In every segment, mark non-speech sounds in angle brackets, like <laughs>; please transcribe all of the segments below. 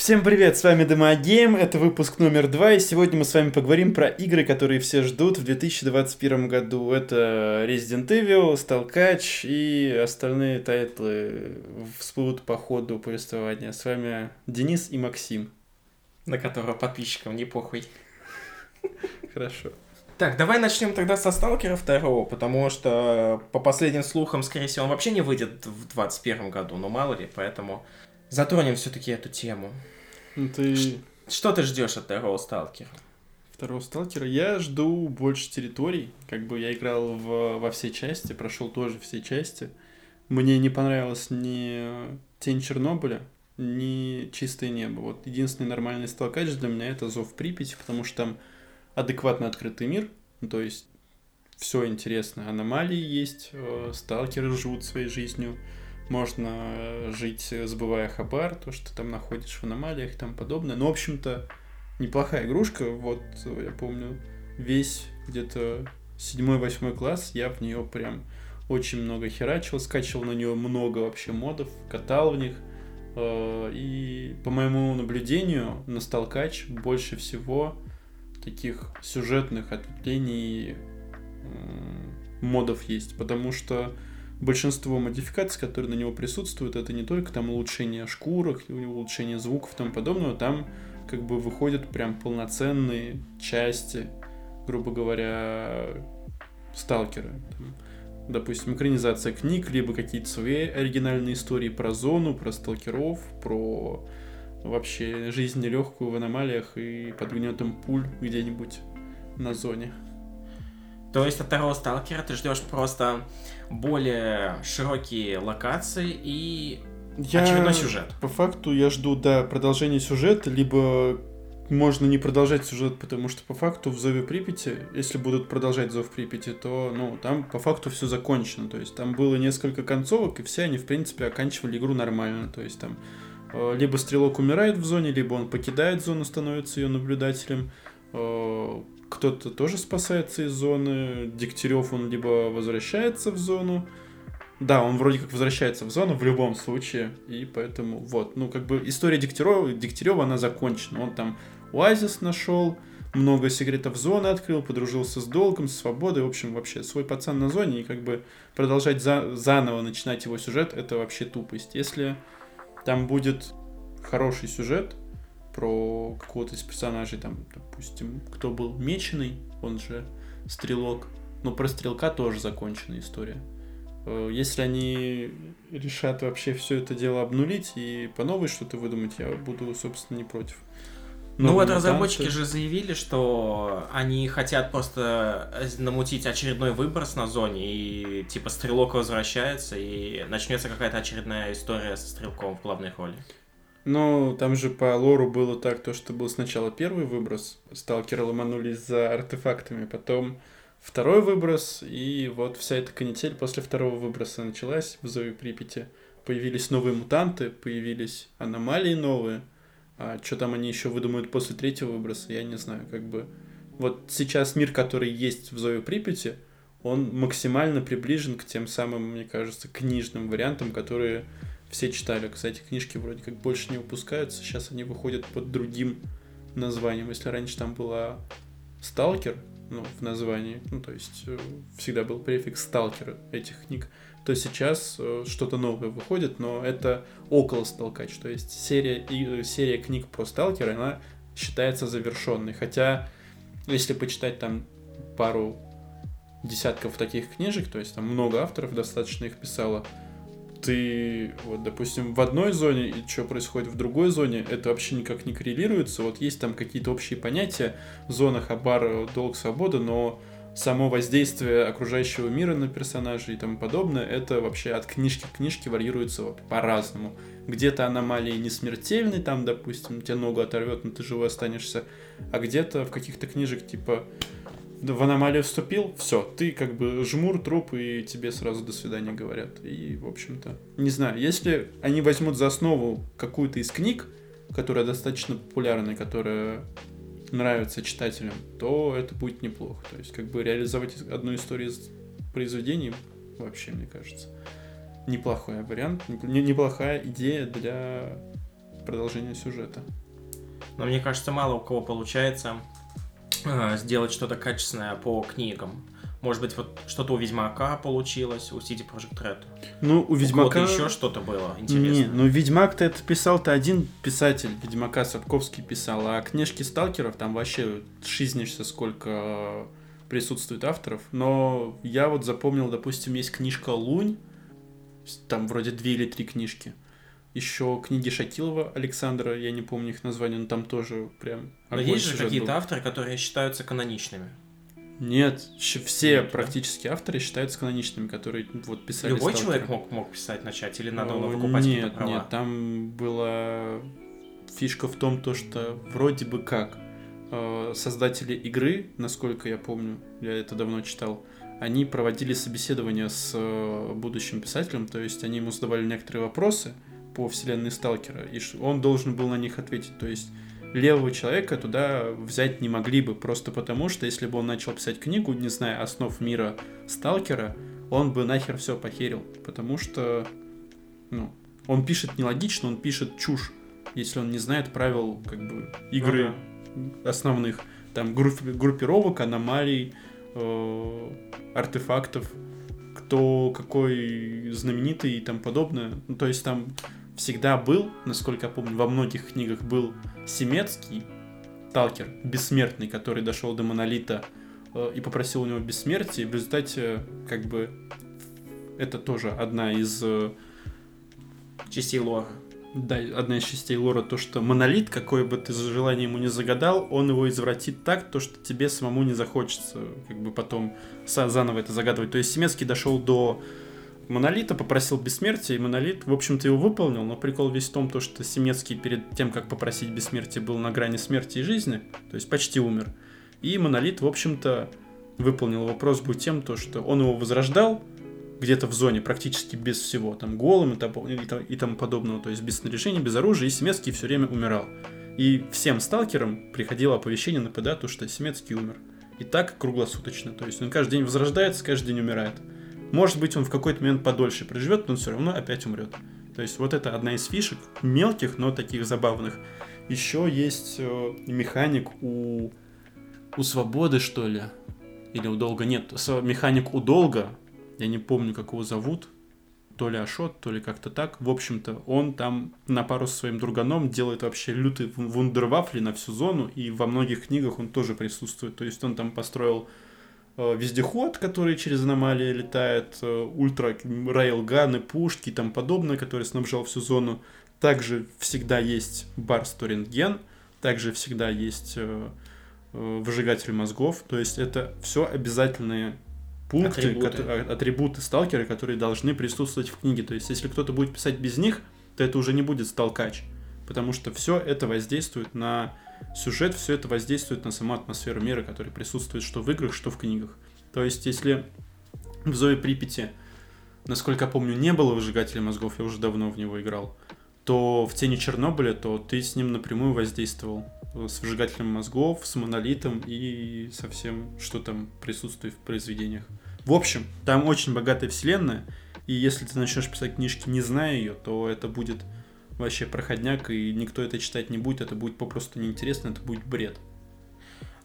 Всем привет, с вами DemoGame, это выпуск номер два, и сегодня мы с вами поговорим про игры, которые все ждут в 2021 году. Это Resident Evil, Сталкач и остальные тайтлы всплывут по ходу повествования. С вами Денис и Максим. На которого подписчикам не похуй. Хорошо. Так, давай начнем тогда со Сталкера второго, потому что по последним слухам, скорее всего, он вообще не выйдет в 2021 году, но мало ли, поэтому затронем все-таки эту тему. Ну, ты... Что ты ждешь от второго Сталкера? Второго Сталкера? Я жду больше территорий. Как бы я играл в, во все части, прошел тоже все части. Мне не понравилось ни Тень Чернобыля, ни Чистое небо. Вот единственный нормальный сталкач для меня это Зов Припяти, потому что там адекватно открытый мир, ну, то есть все интересно. Аномалии есть, э, сталкеры живут своей жизнью, можно жить, сбывая хабар, то, что там находишь в аномалиях и тому подобное. Ну, в общем-то, неплохая игрушка. Вот, я помню, весь где-то седьмой-восьмой класс я в нее прям очень много херачил, скачивал на нее много вообще модов, катал в них. Э, и по моему наблюдению на Сталкач больше всего таких сюжетных ответвлений модов есть, потому что большинство модификаций, которые на него присутствуют, это не только там улучшение шкурок, улучшение звуков и тому подобного, там как бы выходят прям полноценные части, грубо говоря, сталкера. Там, допустим, экранизация книг, либо какие-то свои оригинальные истории про зону, про сталкеров, про вообще жизнь нелегкую в аномалиях и под гнетом пуль где-нибудь на зоне. То есть от второго сталкера ты ждешь просто более широкие локации и я, очередной сюжет. По факту я жду, да, продолжения сюжета, либо можно не продолжать сюжет, потому что по факту в Зове Припяти, если будут продолжать Зов Припяти, то, ну, там по факту все закончено. То есть там было несколько концовок, и все они, в принципе, оканчивали игру нормально. То есть там э, либо стрелок умирает в зоне, либо он покидает зону, становится ее наблюдателем. Э, кто-то тоже спасается из зоны. Дегтярев, он либо возвращается в зону. Да, он вроде как возвращается в зону в любом случае. И поэтому вот, ну как бы история Дегтярева, Дегтярева она закончена. Он там оазис нашел, много секретов зоны открыл, подружился с долгом, с свободой. В общем, вообще свой пацан на зоне. И как бы продолжать за, заново начинать его сюжет, это вообще тупость. Если там будет хороший сюжет, про какого-то из персонажей, там, допустим, кто был меченый, он же стрелок. Но про стрелка тоже законченная история. Э, если они решат вообще все это дело обнулить и по новой что-то выдумать, я буду, собственно, не против. Но ну вот разработчики же заявили, что они хотят просто намутить очередной выброс на зоне, и типа стрелок возвращается, и начнется какая-то очередная история со стрелком в главной роли. Ну, там же по лору было так, то, что был сначала первый выброс, сталкеры ломанулись за артефактами, потом второй выброс, и вот вся эта канитель после второго выброса началась в Зове Припяти. Появились новые мутанты, появились аномалии новые, а что там они еще выдумают после третьего выброса, я не знаю, как бы... Вот сейчас мир, который есть в Зове Припяти, он максимально приближен к тем самым, мне кажется, книжным вариантам, которые все читали. Кстати, книжки вроде как больше не выпускаются. Сейчас они выходят под другим названием. Если раньше там была Сталкер, ну, в названии, ну, то есть э, всегда был префикс сталкера этих книг, то сейчас э, что-то новое выходит, но это около сталкач, то есть серия, и, э, серия книг про сталкера, она считается завершенной, хотя если почитать там пару десятков таких книжек, то есть там много авторов достаточно их писало, ты, вот, допустим, в одной зоне и что происходит в другой зоне, это вообще никак не коррелируется. Вот есть там какие-то общие понятия, зона, хабар, долг, свобода, но само воздействие окружающего мира на персонажей и тому подобное, это вообще от книжки к книжке варьируется вот по-разному. Где-то аномалии не смертельны, там, допустим, тебе ногу оторвет, но ты живой останешься, а где-то в каких-то книжек типа в аномалию вступил, все, ты как бы жмур, труп, и тебе сразу до свидания говорят. И, в общем-то, не знаю, если они возьмут за основу какую-то из книг, которая достаточно популярная, которая нравится читателям, то это будет неплохо. То есть, как бы реализовать одну историю из произведений, вообще, мне кажется, неплохой вариант, неплохая идея для продолжение сюжета. Но мне кажется, мало у кого получается сделать что-то качественное по книгам. Может быть, вот что-то у Ведьмака получилось, у CD Projekt Red. Ну, у Ведьмака... еще что-то было интересно. Не, ну Ведьмак-то это писал-то один писатель, Ведьмака Сапковский писал, а книжки сталкеров там вообще шизнешься сколько присутствует авторов. Но я вот запомнил, допустим, есть книжка «Лунь», там вроде две или три книжки. Еще книги Шакилова Александра, я не помню их название, но там тоже прям... Но есть же какие-то авторы, которые считаются каноничными. Нет, все Нет, практически да? авторы считаются каноничными, которые вот писали. Любой сталкеры. человек мог, мог писать начать или надо было выкупать Нет, права? нет, там была фишка в том, то, что вроде бы как э, создатели игры, насколько я помню, я это давно читал, они проводили собеседование с э, будущим писателем, то есть они ему задавали некоторые вопросы по вселенной Сталкера, и он должен был на них ответить. То есть левого человека туда взять не могли бы, просто потому что если бы он начал писать книгу, не зная основ мира Сталкера, он бы нахер все похерил, потому что, ну, он пишет нелогично, он пишет чушь, если он не знает правил, как бы, игры ага. основных, там, группировок, аномалий, э, артефактов, кто какой знаменитый и тому подобное. Ну, то есть там всегда был, насколько я помню, во многих книгах был Семецкий, Талкер, бессмертный, который дошел до Монолита э, и попросил у него бессмертия, и в результате, как бы, это тоже одна из... Э, частей лора. Да, одна из частей лора, то, что монолит, какое бы ты желание ему не загадал, он его извратит так, то, что тебе самому не захочется, как бы потом заново это загадывать. То есть Семецкий дошел до Монолита, попросил бессмертия, и Монолит, в общем-то, его выполнил, но прикол весь в том, то, что Семецкий перед тем, как попросить бессмертия, был на грани смерти и жизни, то есть почти умер. И Монолит, в общем-то, выполнил его просьбу тем, то, что он его возрождал где-то в зоне, практически без всего, там, голым и, тому, и, тому подобного, то есть без снаряжения, без оружия, и Семецкий все время умирал. И всем сталкерам приходило оповещение на ПДА, то, что Семецкий умер. И так круглосуточно, то есть он каждый день возрождается, каждый день умирает. Может быть, он в какой-то момент подольше проживет, но он все равно опять умрет. То есть вот это одна из фишек, мелких, но таких забавных. Еще есть э, механик у, у Свободы, что ли, или у Долга, нет, механик у Долга, я не помню, как его зовут, то ли Ашот, то ли как-то так. В общем-то, он там на пару с своим друганом делает вообще лютый вундервафли на всю зону, и во многих книгах он тоже присутствует. То есть он там построил вездеход, который через аномалии летает, э, ультра рейлганы, пушки и тому подобное, который снабжал всю зону. Также всегда есть барст рентген, также всегда есть э, выжигатель мозгов. То есть это все обязательные пункты, атрибуты. Которые, атрибуты сталкера, которые должны присутствовать в книге. То есть если кто-то будет писать без них, то это уже не будет сталкач. Потому что все это воздействует на сюжет, все это воздействует на саму атмосферу мира, которая присутствует что в играх, что в книгах. То есть, если в Зое Припяти, насколько я помню, не было выжигателя мозгов, я уже давно в него играл, то в Тени Чернобыля, то ты с ним напрямую воздействовал с выжигателем мозгов, с монолитом и со всем, что там присутствует в произведениях. В общем, там очень богатая вселенная, и если ты начнешь писать книжки, не зная ее, то это будет вообще проходняк, и никто это читать не будет, это будет попросту неинтересно, это будет бред.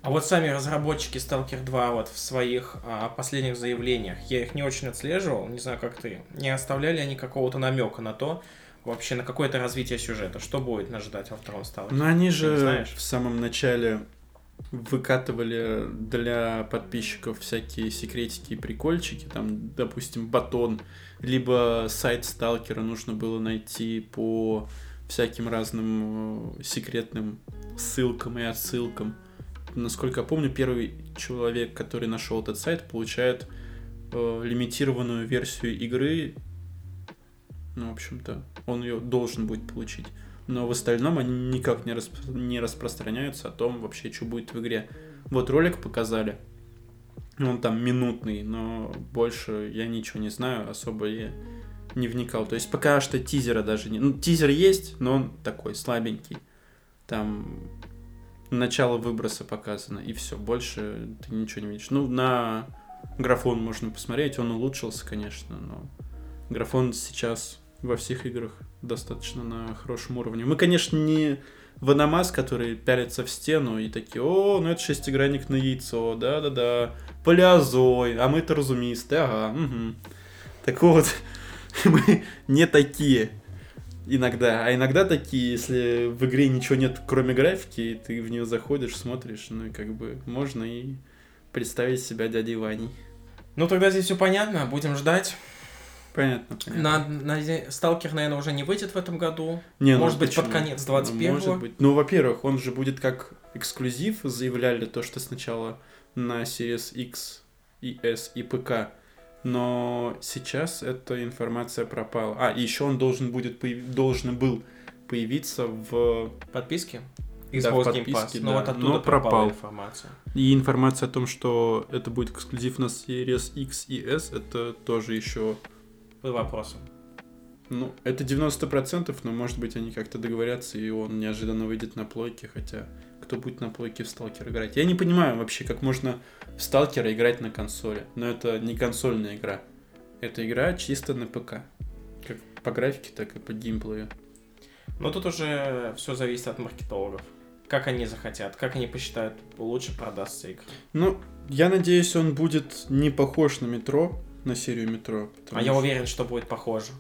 А вот сами разработчики Stalker 2 вот в своих а, последних заявлениях, я их не очень отслеживал, не знаю, как ты, не оставляли они какого-то намека на то, вообще на какое-то развитие сюжета, что будет нас ждать во втором Stalker? Ну, они же в самом начале выкатывали для подписчиков всякие секретики и прикольчики, там, допустим, батон, либо сайт сталкера нужно было найти по всяким разным э, секретным ссылкам и отсылкам. Насколько я помню, первый человек, который нашел этот сайт, получает э, лимитированную версию игры. Ну, в общем-то, он ее должен будет получить но в остальном они никак не, расп... не распространяются о том вообще, что будет в игре. Вот ролик показали, он там минутный, но больше я ничего не знаю, особо я не вникал. То есть пока что тизера даже не... Ну, тизер есть, но он такой слабенький. Там начало выброса показано, и все, больше ты ничего не видишь. Ну, на графон можно посмотреть, он улучшился, конечно, но графон сейчас во всех играх достаточно на хорошем уровне. Мы, конечно, не Ваномас, который пялится в стену и такие, о, ну это шестигранник на яйцо, да-да-да, палеозой, а мы-то разумисты, ага, угу. Так вот, <laughs> мы не такие иногда, а иногда такие, если в игре ничего нет, кроме графики, ты в нее заходишь, смотришь, ну и как бы можно и представить себя дядей Ваней. Ну тогда здесь все понятно, будем ждать. Понятно. понятно. На, на Сталкер, наверное, уже не выйдет в этом году. Не, ну может ну, быть, почему? под конец 21-го. Может быть. Ну, во-первых, он же будет как эксклюзив, заявляли то, что сначала на Series X и S и ПК. Но сейчас эта информация пропала. А, еще он должен будет появ... должен был появиться в подписке. Xbox да, в подписке, Но вот оттуда но пропал. информация. И информация о том, что это будет эксклюзив на Series X и S, это тоже еще под вопросом. Ну, это 90%, но может быть они как-то договорятся, и он неожиданно выйдет на плойке, хотя кто будет на плойке в Сталкер играть? Я не понимаю вообще, как можно в Сталкера играть на консоли. Но это не консольная игра. Это игра чисто на ПК. Как по графике, так и по геймплею. Но тут уже все зависит от маркетологов. Как они захотят, как они посчитают, лучше продастся игра. Ну, я надеюсь, он будет не похож на метро, на серию метро. А что... я уверен, что будет похоже.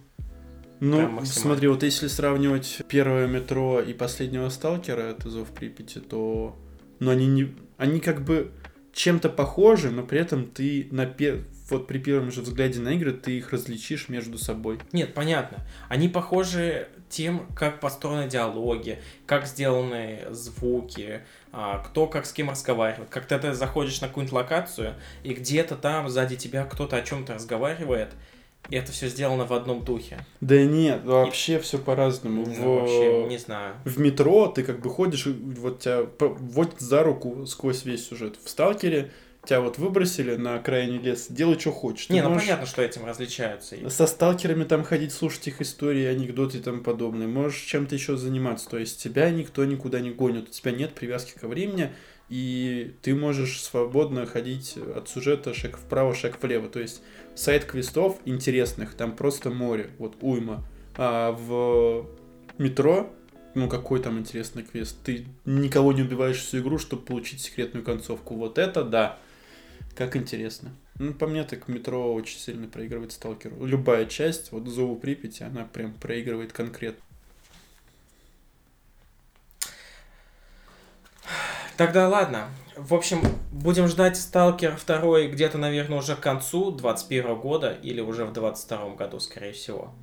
Ну, смотри, вот если сравнивать первое метро и последнего сталкера, это Зов Припяти, то... Ну, они не... Они как бы чем-то похожи, но при этом ты на пер... вот при первом же взгляде на игры ты их различишь между собой. Нет, понятно. Они похожи тем, как построены диалоги, как сделаны звуки, а, кто как с кем разговаривает. Как ты заходишь на какую-нибудь локацию, и где-то там сзади тебя кто-то о чем-то разговаривает, и это все сделано в одном духе. Да нет, вообще и... все по-разному. в... Вообще, не знаю. В метро ты как бы ходишь, и вот тебя вот за руку сквозь весь сюжет. В Сталкере тебя вот выбросили на окраине леса, делай, что хочешь. Не, Ты ну можешь понятно, что этим различаются. Со сталкерами там ходить, слушать их истории, анекдоты и тому подобное. Можешь чем-то еще заниматься. То есть тебя никто никуда не гонит, у тебя нет привязки ко времени, и ты можешь свободно ходить от сюжета шаг вправо, шаг влево. То есть сайт квестов интересных, там просто море, вот уйма. А в метро ну какой там интересный квест. Ты никого не убиваешь всю игру, чтобы получить секретную концовку. Вот это да. Как интересно. Ну, по мне, так метро очень сильно проигрывает сталкеру. Любая часть, вот Зову Припяти, она прям проигрывает конкретно. Тогда ладно. В общем, будем ждать Сталкер 2 где-то, наверное, уже к концу 21 года или уже в 22 году, скорее всего.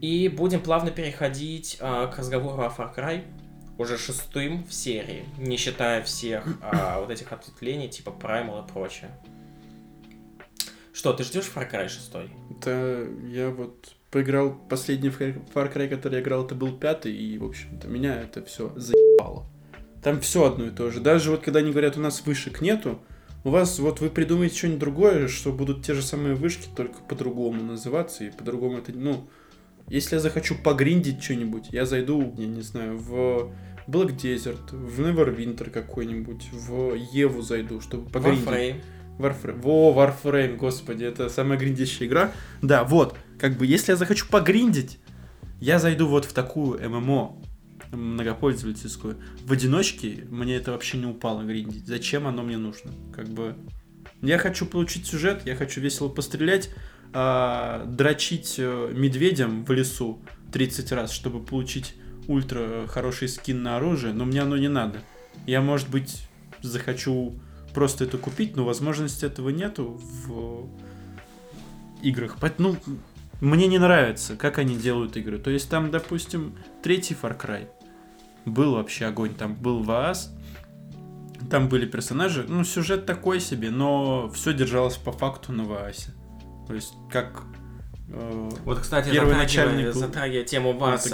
И будем плавно переходить а, к разговору о Far Cry уже шестым в серии, не считая всех а, <clears throat> вот этих ответвлений, типа Primal и прочее. Что, ты ждешь Far Cry 6? Да, я вот поиграл последний Far Cry, который я играл, это был пятый, и, в общем-то, меня это все заебало. Там все одно и то же. Даже вот когда они говорят, у нас вышек нету, у вас вот вы придумаете что-нибудь другое, что будут те же самые вышки, только по-другому называться, и по-другому это, ну, если я захочу погриндить что-нибудь, я зайду, я не знаю, в Black Desert, в Neverwinter какой-нибудь, в Еву зайду, чтобы погриндить. Warframe. Warframe. Во, Warframe, господи, это самая гриндящая игра. Да, вот, как бы, если я захочу погриндить, я зайду вот в такую ММО, многопользовательскую. В одиночке мне это вообще не упало гриндить. Зачем оно мне нужно? Как бы, я хочу получить сюжет, я хочу весело пострелять, а, дрочить э, медведям в лесу 30 раз, чтобы получить ультра хороший скин на оружие, но мне оно не надо. Я, может быть, захочу просто это купить, но возможности этого нету в играх. Ну, мне не нравится, как они делают игры. То есть там, допустим, третий Far Cry был вообще огонь. Там был ВААС, там были персонажи. Ну, сюжет такой себе, но все держалось по факту на ВААСе. То есть, как э, вот, кстати, затрагивая, затрагивая тему вас,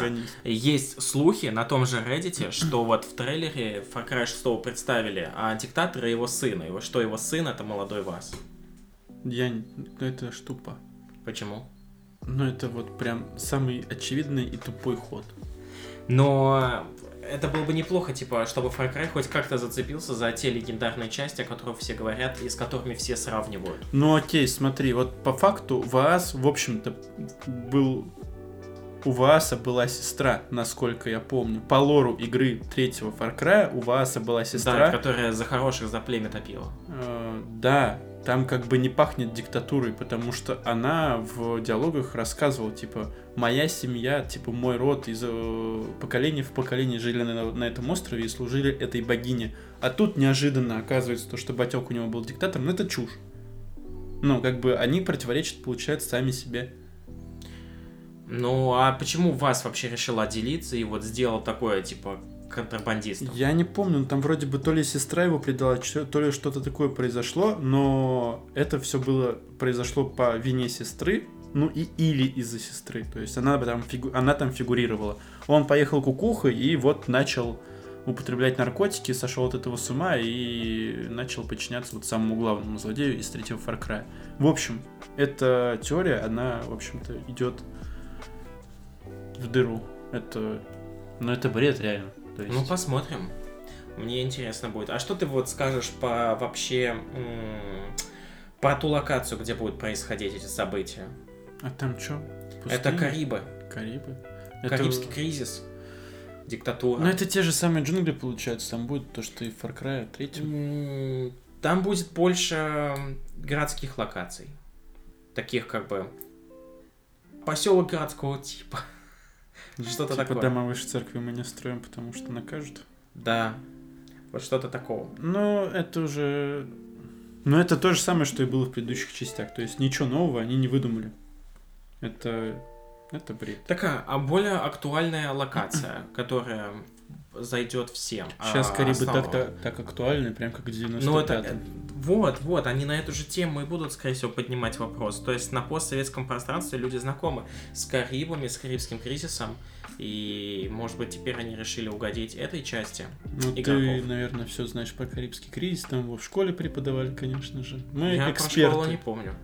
есть слухи на том же Reddit, что вот в трейлере Far Cry 6 представили а диктатора его сына, его, что его сын это молодой вас. Я... Это ж тупо. Почему? Ну, это вот прям самый очевидный и тупой ход. Но это было бы неплохо, типа, чтобы Far Cry хоть как-то зацепился за те легендарные части, о которых все говорят и с которыми все сравнивают. Ну окей, смотри, вот по факту ВААС, в общем-то, был у Вааса была сестра, насколько я помню. По лору игры третьего Far Cry у Вааса была сестра. Да, которая за хороших за племя топила. Э, да, там как бы не пахнет диктатурой, потому что она в диалогах рассказывала, типа, моя семья, типа, мой род из э, поколения в поколение жили на, на этом острове и служили этой богине. А тут неожиданно оказывается то, что Батек у него был диктатором, ну это чушь. Ну, как бы они противоречат, получается, сами себе. Ну, а почему вас вообще решил отделиться и вот сделал такое, типа, контрабандистом. Я не помню, там вроде бы то ли сестра его предала, то ли что-то такое произошло, но это все было произошло по вине сестры, ну и или из-за сестры, то есть она там, фигу, она там фигурировала. Он поехал кукухой и вот начал употреблять наркотики, сошел от этого с ума и начал подчиняться вот самому главному злодею из третьего Far Cry. В общем, эта теория, она, в общем-то, идет в дыру. Это, ну это бред реально. То есть... Ну, посмотрим. Мне интересно будет. А что ты вот скажешь по вообще по ту локацию, где будут происходить эти события? А там что? Это Карибы. Карибы? Карибский это... кризис. Диктатура. Ну, это те же самые джунгли, получается. Там будет то, что и в Far Cry 3. Там будет больше городских локаций. Таких как бы поселок городского типа. Что-то типа такое. дома выше церкви мы не строим, потому что накажут. Да. Вот что-то такого. Ну, это уже... Ну, это то же самое, что и было в предыдущих частях. То есть ничего нового они не выдумали. Это... Это бред. Такая, а более актуальная локация, которая зайдет всем. Сейчас а, Карибы так, так, так актуальны, прям как 95 Ну, это, э, вот, вот, они на эту же тему и будут, скорее всего, поднимать вопрос. То есть на постсоветском пространстве люди знакомы с Карибами, с Карибским кризисом, и, может быть, теперь они решили угодить этой части Ну, игроков. ты, наверное, все знаешь про Карибский кризис, там его в школе преподавали, конечно же. Мы Я эксперты. про школу не помню.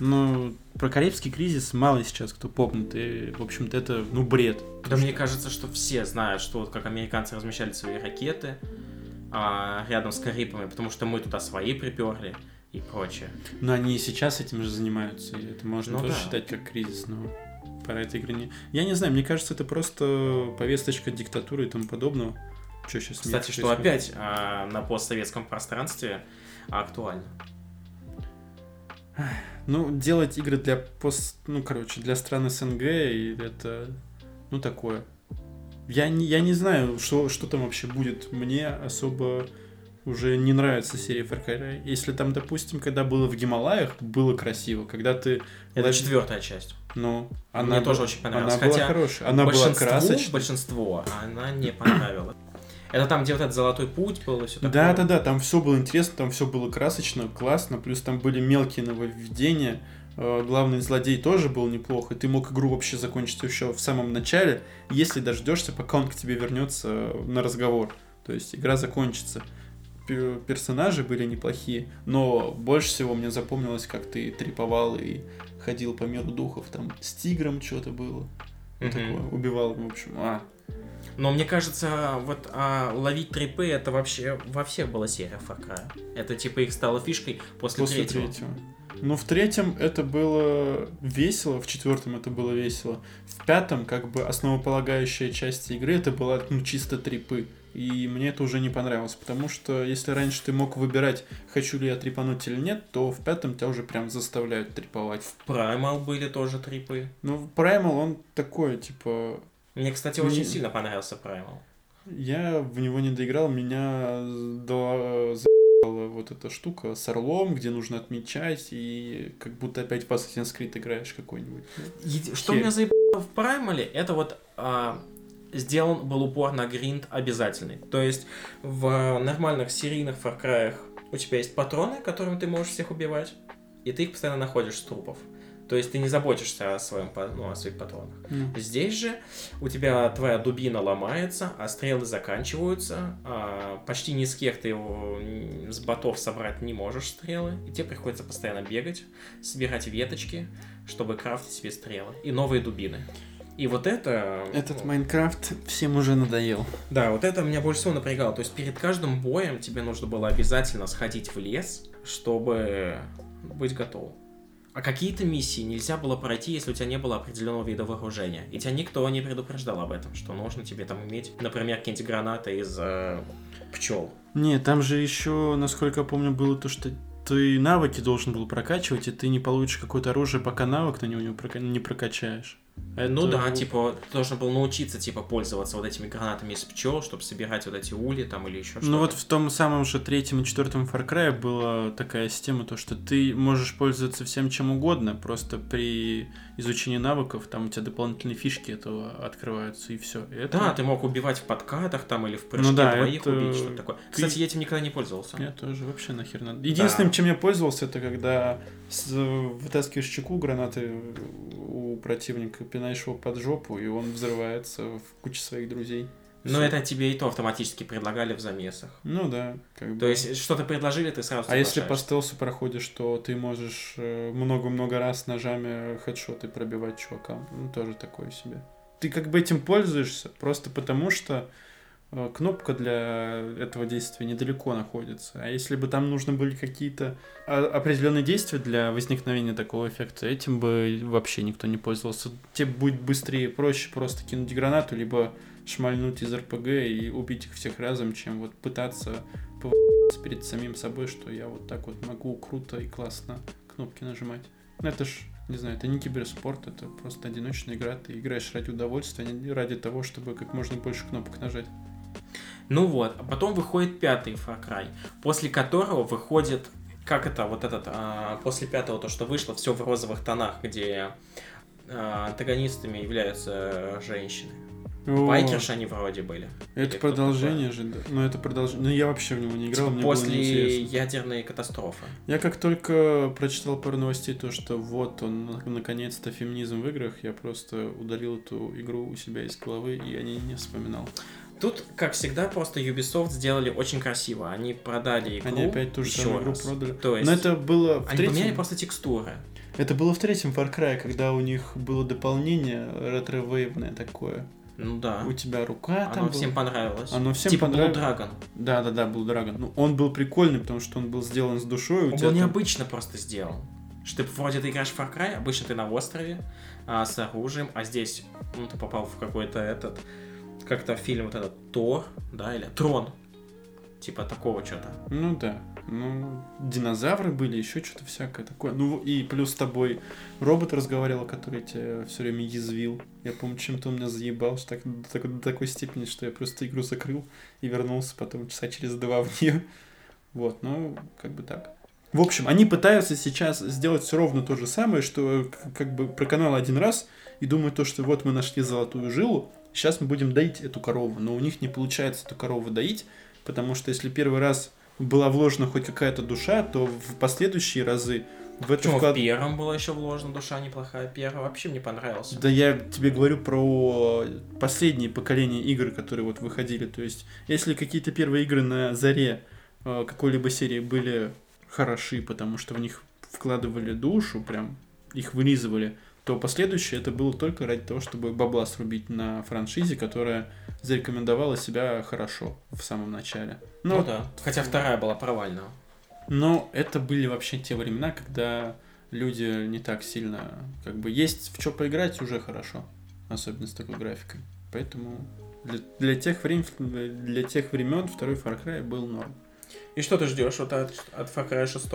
Ну, про Карибский кризис мало сейчас кто помнит, и, в общем-то, это, ну, бред. Да что... мне кажется, что все знают, что вот как американцы размещали свои ракеты а, рядом с Карибами, потому что мы туда свои приперли и прочее. Но они и сейчас этим же занимаются, и это можно ну, тоже да. считать как кризис, но про это игры не... Я не знаю, мне кажется, это просто повесточка диктатуры и тому подобного. Что сейчас Кстати, что опять а, на постсоветском пространстве актуально. Ну, делать игры для пост... Ну, короче, для стран СНГ, и это... Ну, такое. Я не, я не знаю, что, что там вообще будет. Мне особо уже не нравится серия Far Cry. Если там, допустим, когда было в Гималаях, было красиво. Когда ты... Это четвертая часть. Ну, она Мне тоже очень понравилась. Она Хотя была хорошая. Она была красочная. Большинство она не понравилась. Это там, где вот этот золотой путь был и все такое. Да, да, да, там все было интересно, там все было красочно, классно, плюс там были мелкие нововведения. Э, главный злодей тоже был неплохо, и ты мог игру вообще закончить еще в самом начале, если дождешься, пока он к тебе вернется на разговор. То есть игра закончится. Персонажи были неплохие, но больше всего мне запомнилось, как ты триповал и ходил по миру духов, там с тигром что-то было. Mm-hmm. Такое, убивал, в общем. А, но мне кажется, вот а, ловить трипы это вообще во всех была серия Far Cry. Это типа их стало фишкой после, после третьего. третьего. Ну, в третьем это было весело, в четвертом это было весело. В пятом, как бы, основополагающая часть игры, это была, ну, чисто трипы. И мне это уже не понравилось, потому что если раньше ты мог выбирать, хочу ли я трипануть или нет, то в пятом тебя уже прям заставляют триповать. В Primal были тоже трипы. Ну, Primal, он такой, типа, мне, кстати, очень не... сильно понравился Primal. Я в него не доиграл, меня до вот эта штука с орлом, где нужно отмечать, и как будто опять в Assassin's Creed играешь какой-нибудь. Еди... Что меня заебало в Primal, это вот а, сделан был упор на гринд обязательный. То есть в нормальных серийных Far Cry у тебя есть патроны, которыми ты можешь всех убивать, и ты их постоянно находишь с трупов. То есть ты не заботишься о, своем, ну, о своих патронах. Mm. Здесь же у тебя твоя дубина ломается, а стрелы заканчиваются, а почти ни с кех ты его с ботов собрать не можешь стрелы, и тебе приходится постоянно бегать, собирать веточки, чтобы крафтить себе стрелы и новые дубины. И вот это... Этот Майнкрафт всем уже надоел. Да, вот это меня больше всего напрягало. То есть перед каждым боем тебе нужно было обязательно сходить в лес, чтобы быть готовым. А какие-то миссии нельзя было пройти, если у тебя не было определенного вида вооружения. И тебя никто не предупреждал об этом, что нужно тебе там иметь, например, какие-нибудь гранаты из э, пчел. Не, там же еще, насколько я помню, было то, что ты навыки должен был прокачивать, и ты не получишь какое-то оружие, пока навык на него не прокачаешь. Это... Ну да, типа, должен был научиться, типа, пользоваться вот этими гранатами из пчел, чтобы собирать вот эти ули там или еще что-то. Ну вот в том самом же третьем и четвертом Far Cry была такая система, то что ты можешь пользоваться всем чем угодно, просто при изучении навыков там у тебя дополнительные фишки этого открываются и все. Это... Да, ты мог убивать в подкатах там или в прыжке ну, да, двоих это... убить, что-то такое. Ты... Кстати, я этим никогда не пользовался. Я тоже вообще нахер надо. Единственным, да. чем я пользовался, это когда вытаскиваешь чеку гранаты у противника, пинаешь его под жопу, и он взрывается в куче своих друзей. Но это тебе и то автоматически предлагали в замесах. Ну да. Как бы. То есть что-то предложили, ты сразу А если по стелсу проходишь, то ты можешь э, много-много раз ножами хедшоты пробивать чувака. Ну тоже такое себе. Ты как бы этим пользуешься просто потому, что Э, кнопка для этого действия недалеко находится. А если бы там нужны были какие-то а, определенные действия для возникновения такого эффекта, этим бы вообще никто не пользовался. Тебе будет быстрее, проще просто кинуть гранату, либо шмальнуть из РПГ и убить их всех разом, чем вот пытаться перед самим собой, что я вот так вот могу круто и классно кнопки нажимать. Ну, это ж, не знаю, это не киберспорт, это просто одиночная игра. Ты играешь ради удовольствия, а не ради того, чтобы как можно больше кнопок нажать. Ну вот, а потом выходит пятый Far Cry, после которого выходит, как это, вот этот, а, после пятого то, что вышло, все в розовых тонах, где а, антагонистами являются женщины. Байкерши они вроде были. Это Или продолжение же, да. Но это продолжение. Ну, я вообще в него не играл, типа мне после было ядерной катастрофы. Я как только прочитал пару новостей, то, что вот он, наконец-то, феминизм в играх, я просто удалил эту игру у себя из головы, и о ней не вспоминал. Тут, как всегда, просто Ubisoft сделали очень красиво. Они продали игру Они опять ту же самую игру продали. То есть, Но это было в Они третьем... поменяли просто текстуры. Это было в третьем Far Cry, когда у них было дополнение ретро-вейвное такое. Ну да. У тебя рука Оно там Оно всем понравилось. Оно всем типа понравилось. Blue Dragon. Да, да, да, Blue Dragon. Ну, он был прикольный, потому что он был сделан с душой. Он был там... необычно просто сделан. Что ты вроде ты играешь в Far Cry, обычно ты на острове а, с оружием, а здесь ну, ты попал в какой-то этот как-то фильм вот этот Тор, да, или Трон. Типа такого что-то. Ну да. Ну, динозавры были, еще что-то всякое такое. Ну, и плюс с тобой робот разговаривал, который тебя все время язвил. Я помню, чем-то он меня заебал что так, до, такой, до такой степени, что я просто игру закрыл и вернулся потом часа через два в нее. Вот, ну, как бы так. В общем, они пытаются сейчас сделать все ровно то же самое, что как бы про канал один раз и думают то, что вот мы нашли золотую жилу, сейчас мы будем доить эту корову, но у них не получается эту корову доить, потому что если первый раз была вложена хоть какая-то душа, то в последующие разы в это вклад... в первом была еще вложена душа неплохая, первый вообще мне понравился. Да я тебе говорю про последние поколения игр, которые вот выходили, то есть если какие-то первые игры на заре э, какой-либо серии были хороши, потому что в них вкладывали душу, прям их вылизывали, то последующее это было только ради того, чтобы бабла срубить на франшизе, которая зарекомендовала себя хорошо в самом начале. Ну, ну да, хотя вторая была провальная. Но это были вообще те времена, когда люди не так сильно, как бы, есть в что поиграть уже хорошо, особенно с такой графикой. Поэтому для, для, тех, времен, для тех времен второй Far Cry был норм. И что ты ждешь вот от, от Far Cry 6?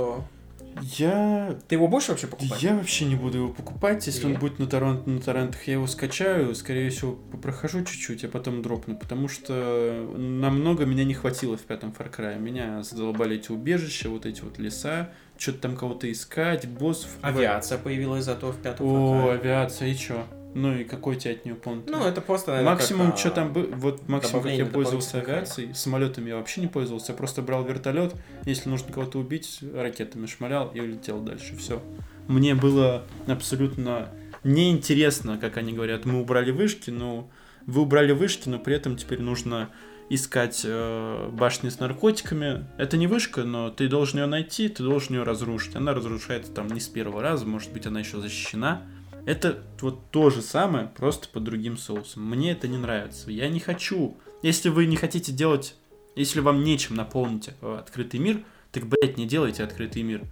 Я... Ты его будешь вообще покупать? Я вообще не буду его покупать. Если Нет. он будет на, торрент, на торрентах, я его скачаю. Скорее всего, прохожу чуть-чуть, а потом дропну. Потому что намного меня не хватило в пятом Far Cry. Меня задолбали эти убежища, вот эти вот леса. Что-то там кого-то искать, боссов. Авиация появилась зато в пятом Far Cry. О, авиация, и чё? Ну и какой тебе от нее понт? Ну, это просто, наверное, Максимум, что там было, вот максимум, как я пользовался авиацией, самолетами я вообще не пользовался, я просто брал вертолет, если нужно кого-то убить, ракетами шмалял и улетел дальше, все. Мне было абсолютно неинтересно, как они говорят, мы убрали вышки, но вы убрали вышки, но при этом теперь нужно искать э, башни с наркотиками. Это не вышка, но ты должен ее найти, ты должен ее разрушить. Она разрушается там не с первого раза, может быть, она еще защищена. Это вот то же самое, просто под другим соусом. Мне это не нравится. Я не хочу. Если вы не хотите делать, если вам нечем наполнить э, открытый мир, так, блядь, не делайте открытый мир.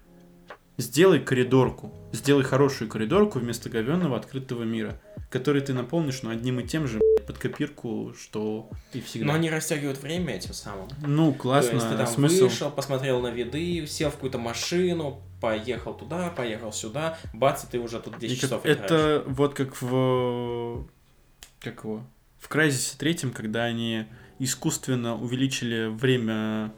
Сделай коридорку. Сделай хорошую коридорку вместо говенного открытого мира, который ты наполнишь, ну, одним и тем же, под копирку, что и всегда. Но они растягивают время этим самым. Ну, классно. То есть ты там смысл... вышел, посмотрел на виды, сел в какую-то машину, поехал туда, поехал сюда, бац, и ты уже тут 10 и часов как... Это вот как в... Как его? В Крайзисе третьем, когда они искусственно увеличили время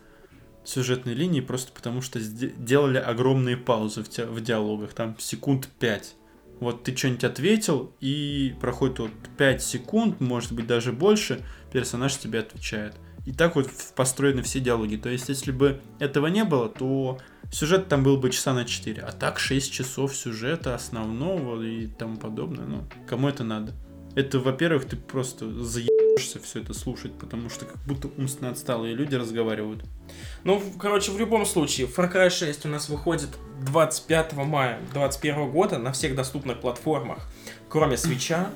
сюжетной линии просто потому, что делали огромные паузы в, в диалогах, там секунд 5. Вот ты что-нибудь ответил, и проходит вот 5 секунд, может быть даже больше, персонаж тебе отвечает. И так вот построены все диалоги. То есть, если бы этого не было, то сюжет там был бы часа на 4. А так 6 часов сюжета основного и тому подобное. Ну, кому это надо? Это, во-первых, ты просто заебешься все это слушать, потому что как будто умственно отсталые люди разговаривают. Ну, короче, в любом случае, Far Cry 6 у нас выходит 25 мая 2021 года на всех доступных платформах, кроме свеча.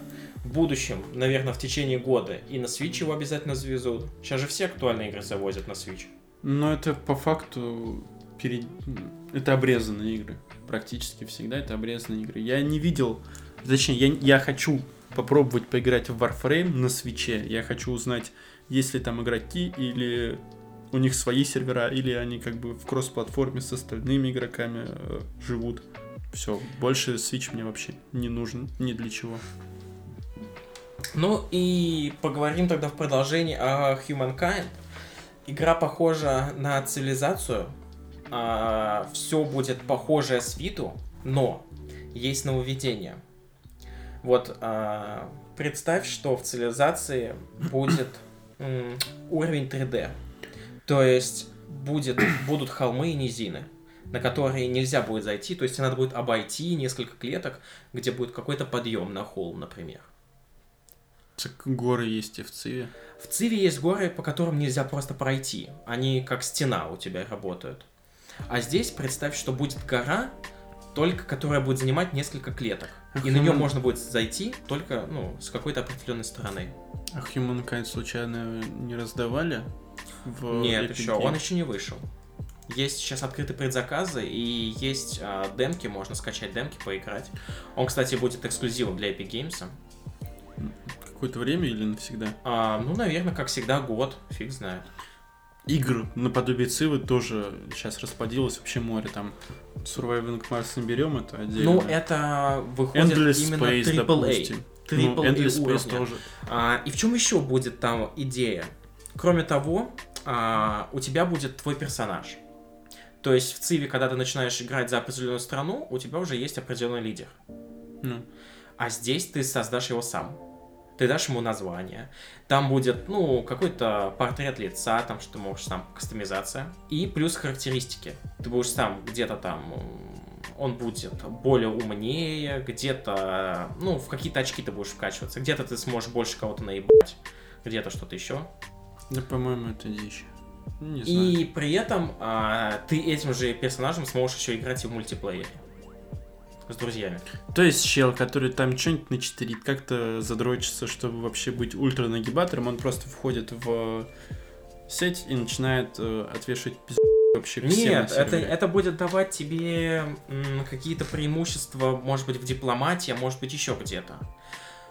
В будущем, наверное, в течение года и на Switch его обязательно завезут. Сейчас же все актуальные игры завозят на Switch. Но это по факту перед... это обрезанные игры. Практически всегда это обрезанные игры. Я не видел, точнее, я, я хочу попробовать поиграть в Warframe на свече. Я хочу узнать, есть ли там игроки или у них свои сервера, или они как бы в кросс-платформе с остальными игроками э, живут. Все, больше Switch мне вообще не нужен ни для чего. Ну и поговорим тогда в продолжении о Humankind. Игра похожа на цивилизацию. А, все будет похожее с виду, но есть нововведение. Вот а, представь, что в цивилизации будет <coughs> м, уровень 3D. То есть будет, <coughs> будут холмы и низины, на которые нельзя будет зайти. То есть надо будет обойти несколько клеток, где будет какой-то подъем на холм, например. Так горы есть и в Циве. В Циве есть горы, по которым нельзя просто пройти. Они как стена у тебя работают. А здесь представь, что будет гора, только которая будет занимать несколько клеток. И на нее можно будет зайти только ну, с какой-то определенной стороны. А Humankind случайно не раздавали? в Нет, еще, он еще не вышел. Есть сейчас открытые предзаказы и есть а, демки, можно скачать демки, поиграть. Он, кстати, будет эксклюзивом для Epic Games. Какое-то время или навсегда? А, ну, наверное, как всегда, год, фиг знает. Игр наподобие Цивы тоже сейчас расподилось вообще море. Там Surviving Mars не берем, это отдельно. Ну, это выходит Endless именно Space, AAA. Допустим. AAA ну, Endless уровня. Space тоже. А, и в чем еще будет там идея? Кроме того, а, у тебя будет твой персонаж. То есть в Циве, когда ты начинаешь играть за определенную страну, у тебя уже есть определенный лидер. Ну. А здесь ты создашь его сам. Ты дашь ему название. Там будет, ну, какой-то портрет лица, там, что ты можешь сам, кастомизация. И плюс характеристики. Ты будешь сам где-то там он будет более умнее, где-то, ну, в какие-то очки ты будешь вкачиваться, где-то ты сможешь больше кого-то наебать, где-то что-то еще. Да, по-моему, это дичь. Не знаю. И при этом а, ты этим же персонажем сможешь еще играть и в мультиплеере. С друзьями. То есть чел, который там что-нибудь начитерит, как-то задрочится, чтобы вообще быть ультра нагибатором, он просто входит в сеть и начинает э, отвешивать пиздец вообще Нет, это, это будет давать тебе какие-то преимущества, может быть, в дипломатии, а может быть, еще где-то.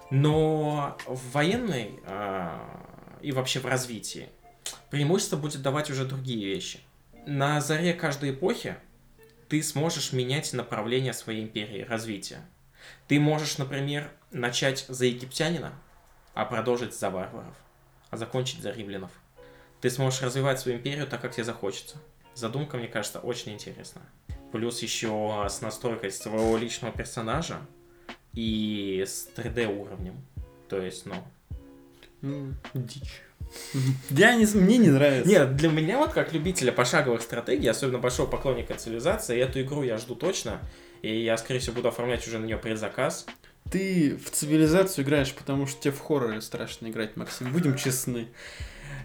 Но в военной э, и вообще в развитии, преимущество будет давать уже другие вещи. На заре каждой эпохи ты сможешь менять направление своей империи, развития. Ты можешь, например, начать за египтянина, а продолжить за варваров, а закончить за римлянов. Ты сможешь развивать свою империю так, как тебе захочется. Задумка, мне кажется, очень интересная. Плюс еще с настройкой своего личного персонажа и с 3D уровнем. То есть, ну, Дичь. Я не, мне не нравится. Нет, для меня вот как любителя пошаговых стратегий, особенно большого поклонника цивилизации, эту игру я жду точно. И я, скорее всего, буду оформлять уже на нее предзаказ. Ты в цивилизацию играешь, потому что тебе в хорроры страшно играть, Максим. Будем честны.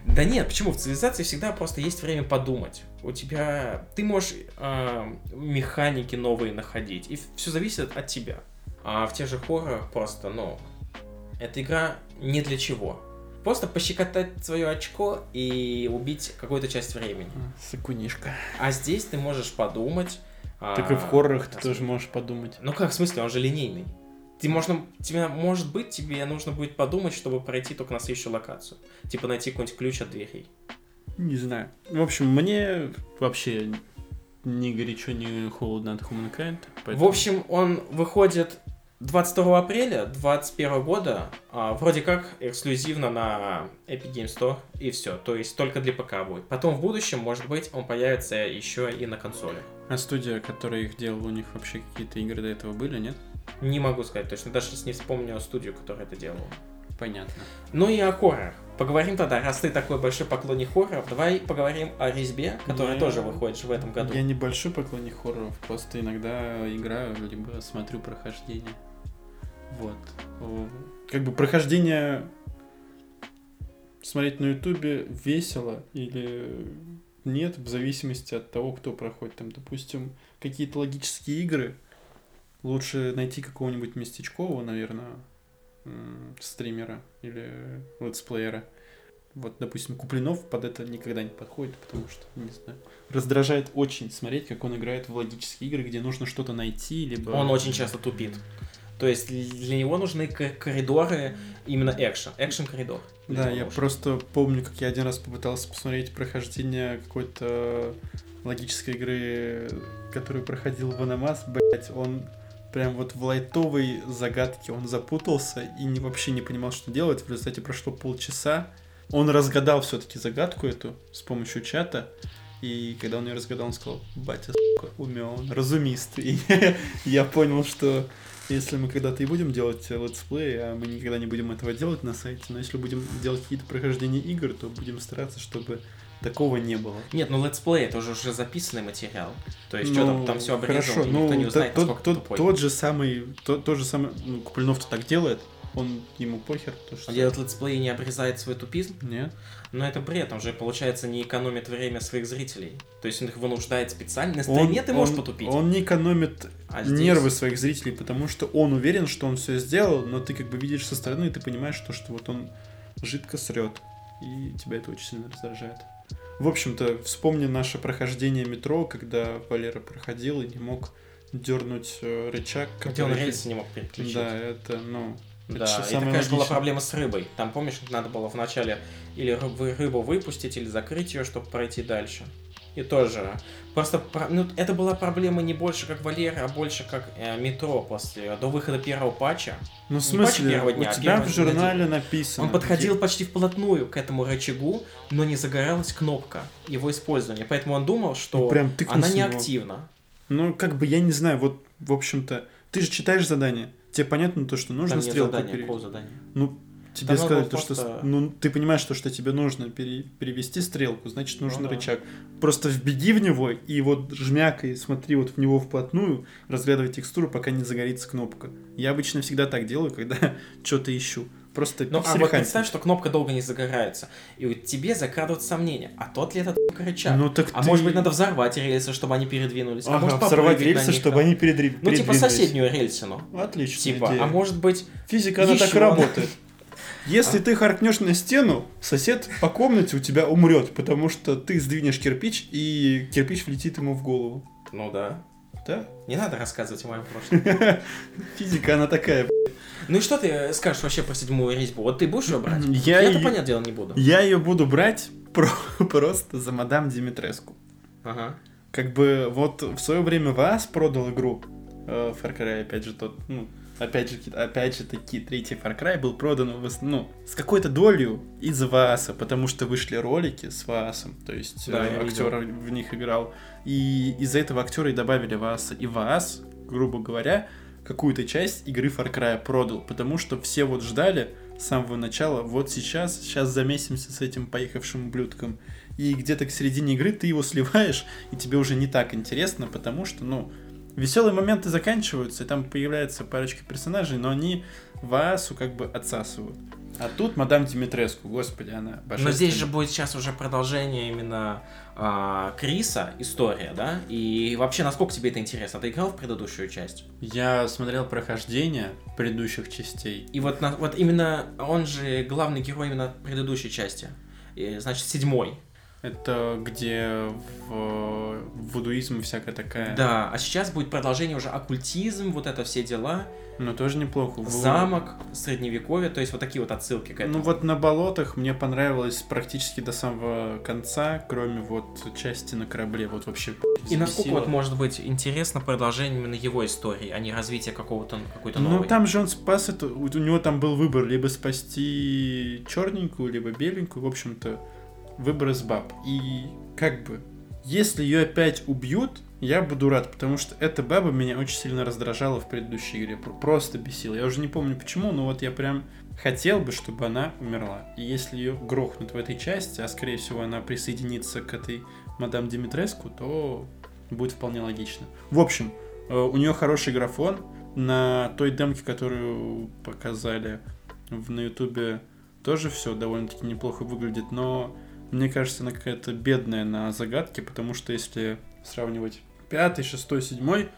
Да нет, почему? В цивилизации всегда просто есть время подумать. У тебя... Ты можешь э, механики новые находить. И все зависит от тебя. А в тех же хоррорах просто, ну... Эта игра не для чего. Просто пощекотать свое очко и убить какую-то часть времени. Сыкунишка. А здесь ты можешь подумать, Так и в хоррорах ты тоже можешь подумать. Ну как, в смысле, он же линейный. Ты можно, тебе, может быть, тебе нужно будет подумать, чтобы пройти только на следующую локацию. Типа найти какой-нибудь ключ от дверей. Не знаю. В общем, мне вообще ни горячо, ни холодно от Humankind. Поэтому... В общем, он выходит 22 апреля 2021 года, а, вроде как эксклюзивно на Epic Games Store, и все. То есть только для ПК будет. Потом в будущем, может быть, он появится еще и на консоли. А студия, которая их делала, у них вообще какие-то игры до этого были, нет? Не могу сказать точно, даже сейчас не вспомню студию, которая это делала. Понятно. Ну и о хоррорах. Поговорим тогда, раз ты такой большой поклонник хорроров, давай поговорим о резьбе, которая я... тоже выходит в этом году. Я не большой поклонник хорроров, просто иногда играю, либо смотрю прохождение. Вот. Как бы прохождение смотреть на ютубе весело или нет, в зависимости от того, кто проходит. Там, допустим, какие-то логические игры, лучше найти какого-нибудь местечкового, наверное, стримера или летсплеера. Вот, допустим, Куплинов под это никогда не подходит, потому что, не знаю, раздражает очень смотреть, как он играет в логические игры, где нужно что-то найти, либо... Он очень часто тупит. То есть для него нужны коридоры именно экшен, экшен коридор. Да, я нужен. просто помню, как я один раз попытался посмотреть прохождение какой-то логической игры, которую проходил в Анамас, блять, он прям вот в лайтовой загадке он запутался и не, вообще не понимал, что делать. В результате прошло полчаса. Он разгадал все-таки загадку эту с помощью чата. И когда он ее разгадал, он сказал, батя, сука, умен, разумист. И <laughs> я понял, что если мы когда-то и будем делать летсплей, а мы никогда не будем этого делать на сайте, но если будем делать какие-то прохождения игр, то будем стараться, чтобы такого не было. Нет, ну летсплей это уже уже записанный материал. То есть ну, что там, там все обрезано, хорошо, ну, никто не узнает, тот, тот, тот же самый, тот, тот же самый, ну, Куплинов-то так делает, он ему похер. То, что... Он делает летсплей и не обрезает свой тупизм? Нет. Но это бред, он же, получается, не экономит время своих зрителей. То есть он их вынуждает специально. Стриме он, ты можешь он, потупить. Он не экономит а здесь... нервы своих зрителей, потому что он уверен, что он все сделал, но ты как бы видишь со стороны, и ты понимаешь, что, что вот он жидко срет. И тебя это очень сильно раздражает. В общем-то, вспомни наше прохождение метро, когда Валера проходил и не мог дернуть э, рычаг. Где он рельсы не мог переключить. Да, это, ну, да, это, такая же была проблема с рыбой. Там, помнишь, надо было вначале или рыбу выпустить, или закрыть ее, чтобы пройти дальше. И тоже. Просто ну, это была проблема не больше как Валера, а больше как э, метро после до выхода первого патча. Ну, в смысле, первого дня, у тебя в журнале написано. Он подходил почти вплотную к этому рычагу, но не загоралась кнопка его использования. Поэтому он думал, что ну, прям она неактивна. Ну, как бы я не знаю, вот, в общем-то, ты же читаешь задание. Тебе понятно то, что нужно Там стрелку задания, пере... задания? Ну, тебе Там сказали то, просто... что... Ну, ты понимаешь то, что тебе нужно пере... перевести стрелку, значит, нужен ну, рычаг. Да. Просто вбеги в него и вот жмякай, смотри вот в него вплотную, разглядывай текстуру, пока не загорится кнопка. Я обычно всегда так делаю, когда <laughs> что-то ищу. Просто ну, а вот представь, что кнопка долго не загорается, и у тебе закрадывают сомнения, а тот ли это рычаг? Ну, так а ты... может быть, надо взорвать рельсы, чтобы они передвинулись? Ага, а может, взорвать рельсы, чтобы они передри... Ну, типа соседнюю рельсину. Отлично. Типа, идея. а может быть... Физика, она так работает. <laughs> Если а? ты харкнешь на стену, сосед по комнате у тебя умрет, потому что ты сдвинешь кирпич, и кирпич влетит ему в голову. Ну да. Да? Не надо рассказывать о моем прошлом. <laughs> Физика, она такая, ну и что ты скажешь вообще про седьмую резьбу? Вот ты будешь ее брать? Я это, понятное дело, не буду. Я ее буду брать про... <laughs> просто за мадам Димитреску. Ага. Как бы вот в свое время вас продал игру э, Far Cry, опять же, тот, ну, опять же, опять же таки, третий Far Cry был продан ну, с какой-то долей из Вааса, потому что вышли ролики с Ваасом, то есть да, э, актер в них играл. И из-за этого актера и добавили Вааса. И Ваас, грубо говоря, какую-то часть игры Far Cry продал, потому что все вот ждали с самого начала, вот сейчас, сейчас замесимся с этим поехавшим ублюдком, и где-то к середине игры ты его сливаешь, и тебе уже не так интересно, потому что, ну, веселые моменты заканчиваются, и там появляется парочка персонажей, но они Ваасу как бы отсасывают. А тут мадам Димитреску, господи, она Но здесь же будет сейчас уже продолжение именно а, Криса, история, да? И вообще, насколько тебе это интересно? Ты играл в предыдущую часть? Я смотрел прохождение предыдущих частей. И вот, вот именно он же главный герой именно предыдущей части. И, значит, седьмой. Это где в, вудуизм всякая такая. Да, а сейчас будет продолжение уже оккультизм, вот это все дела. Ну, тоже неплохо. Замок, средневековье, то есть вот такие вот отсылки к этому. Ну, вот на болотах мне понравилось практически до самого конца, кроме вот части на корабле, вот вообще И насколько вот может быть интересно продолжение именно его истории, а не развитие какого-то какой-то новой? Ну, там же он спас это, у него там был выбор, либо спасти черненькую, либо беленькую, в общем-то, выбор из баб. И как бы, если ее опять убьют, я буду рад, потому что эта баба меня очень сильно раздражала в предыдущей игре. Просто бесила. Я уже не помню почему, но вот я прям хотел бы, чтобы она умерла. И если ее грохнут в этой части, а скорее всего она присоединится к этой мадам Димитреску, то будет вполне логично. В общем, э, у нее хороший графон. На той демке, которую показали на ютубе, тоже все довольно-таки неплохо выглядит, но мне кажется, она какая-то бедная на загадки, потому что если сравнивать пятый, шестой, седьмой,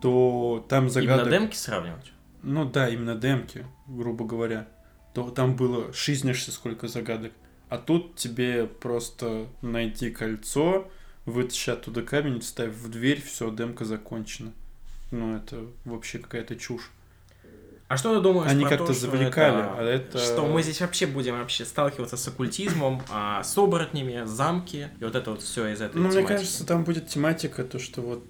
то там загадок... Именно демки сравнивать? Ну да, именно демки, грубо говоря. То там было шизнешься сколько загадок. А тут тебе просто найти кольцо, вытащить оттуда камень, ставь в дверь, все, демка закончена. Ну, это вообще какая-то чушь. А что ты думаешь Они как-то завлекали, это, а это... Что мы здесь вообще будем вообще сталкиваться с оккультизмом, <laughs> а, с оборотнями, замки, и вот это вот все из этой Ну, тематики. мне кажется, там будет тематика, то, что вот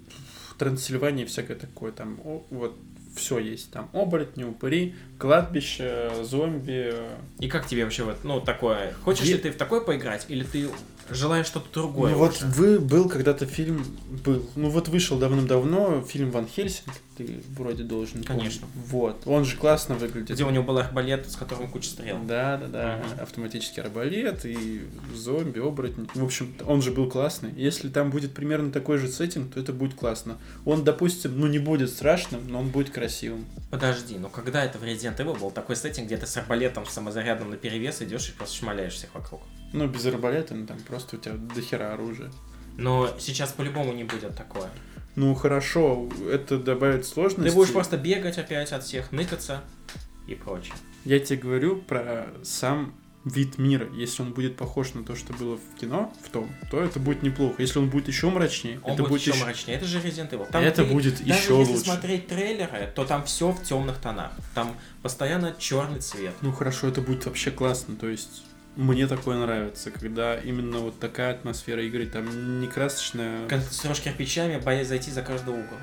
в Трансильвании всякое такое, там, о, вот все есть. Там оборотни, упыри, кладбище, зомби. И как тебе вообще вот, ну, такое? Хочешь Е... ли ты в такое поиграть, или ты желаешь что-то другое? Ну, вот вы, был когда-то фильм, был, ну, вот вышел давным-давно фильм Ван Хельсинг, ты вроде должен Конечно. Помнить. Вот, он же классно выглядит. Где у него был арбалет, с которым куча стрел. Да, да, да, uh-huh. автоматический арбалет и зомби, оборотни. В общем, он же был классный. Если там будет примерно такой же сеттинг, то это будет классно. Он, допустим, ну, не будет страшным, но он будет красивым. Подожди, ну когда это в Resident Evil был такой сеттинг, где ты с арбалетом самозарядным на перевес идешь и просто шмаляешь всех вокруг? Ну, без арбалета, ну там просто у тебя дохера оружия. Но сейчас по-любому не будет такое. Ну хорошо, это добавит сложности. Ты будешь просто бегать опять от всех, ныкаться и прочее. Я тебе говорю про сам вид мира. Если он будет похож на то, что было в кино, в том, то это будет неплохо. Если он будет еще мрачнее, он это будет, еще мрачнее. Это же Resident Evil. Там это ты, будет даже еще если лучше. смотреть трейлеры, то там все в темных тонах. Там постоянно черный цвет. Ну хорошо, это будет вообще классно. То есть мне такое нравится, когда именно вот такая атмосфера игры, там не красочная... Когда ты строишь кирпичами, боясь зайти за каждый угол.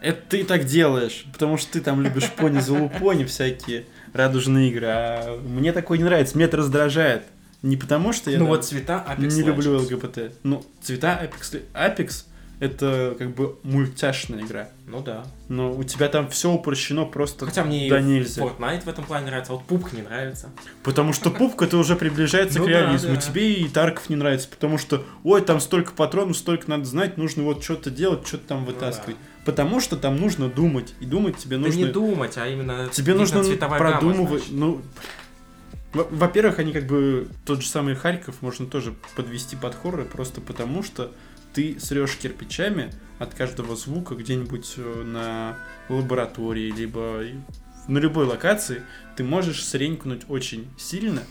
Это ты так делаешь, потому что ты там любишь пони за лупони всякие радужные игры, а мне такое не нравится, меня это раздражает. Не потому что я ну, вот цвета Apex не люблю ЛГБТ. Ну, цвета Apex, Apex это как бы мультяшная игра. Ну да. Но у тебя там все упрощено просто Хотя мне да нельзя. Fortnite в этом плане нравится, а вот пупка не нравится. Потому что пупка это уже приближается <laughs> к ну реализму. Тебе и Тарков не нравится, потому что, ой, там столько патронов, столько надо знать, нужно вот что-то делать, что-то там вытаскивать. Потому что там нужно думать. И думать тебе нужно... Да не думать, а именно Тебе нужно продумывать. Ну, во-первых, они как бы тот же самый Харьков можно тоже подвести под хоррор, просто потому что ты срешь кирпичами от каждого звука где-нибудь э, на лаборатории, либо на любой локации, ты можешь сренькнуть очень сильно.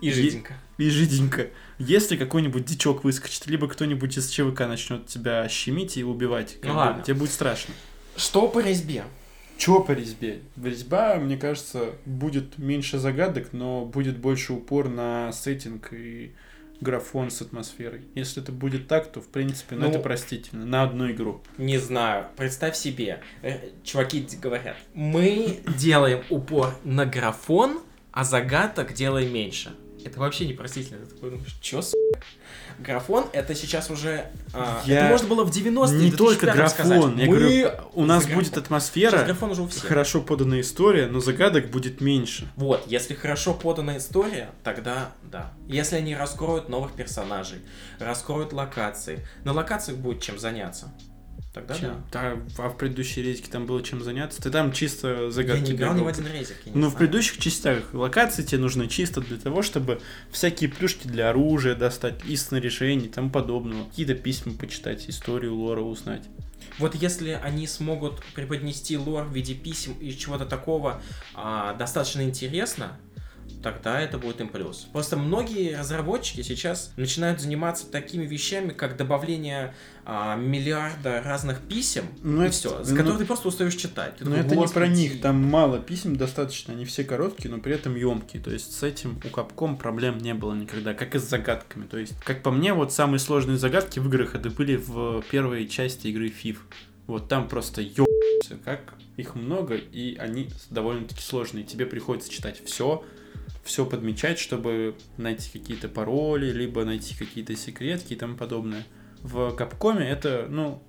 И жиденько. И, и жиденько. Если какой-нибудь дичок выскочит, либо кто-нибудь из ЧВК начнет тебя щемить и убивать, ну, ладно. тебе будет страшно. Что по резьбе? Чего по резьбе? Резьба, мне кажется, будет меньше загадок, но будет больше упор на сеттинг и графон с атмосферой. Если это будет так, то, в принципе, ну, ну это простительно. На одну игру. Не знаю. Представь себе. Э, чуваки говорят, мы делаем упор на графон, а загадок делаем меньше. Это вообще непростительно. Ты такой думаешь, чё, с***? Графон это сейчас уже... А, я... Это можно было в 90-е, Не только графон. Сказать. Я Мы... говорю, у нас будет атмосфера, графон уже у всех. хорошо поданная история, но загадок будет меньше. Вот, если хорошо поданная история, тогда да. Если они раскроют новых персонажей, раскроют локации, на локациях будет чем заняться. Тогда чем? да. да. А в предыдущей резике там было чем заняться? Ты там чисто загадки. Я не играл ни в один резик. Ну, в предыдущих частях локации тебе нужны чисто для того, чтобы всякие плюшки для оружия достать, и снаряжений и тому подобного. Какие-то письма почитать, историю лора узнать. Вот если они смогут преподнести лор в виде писем и чего-то такого а, достаточно интересно, тогда это будет им плюс. Просто многие разработчики сейчас начинают заниматься такими вещами, как добавление а, миллиарда разных писем, ну, и это, все, с ну, которых ты просто устаешь читать. Но это не про них, там мало писем достаточно, они все короткие, но при этом емкие. То есть с этим у Capcom проблем не было никогда, как и с загадками. То есть, как по мне, вот самые сложные загадки в играх это были в первой части игры FIF. Вот там просто ёбся, как их много, и они довольно-таки сложные. Тебе приходится читать все, все подмечать, чтобы найти какие-то пароли, либо найти какие-то секретки и тому подобное. В Капкоме это, ну,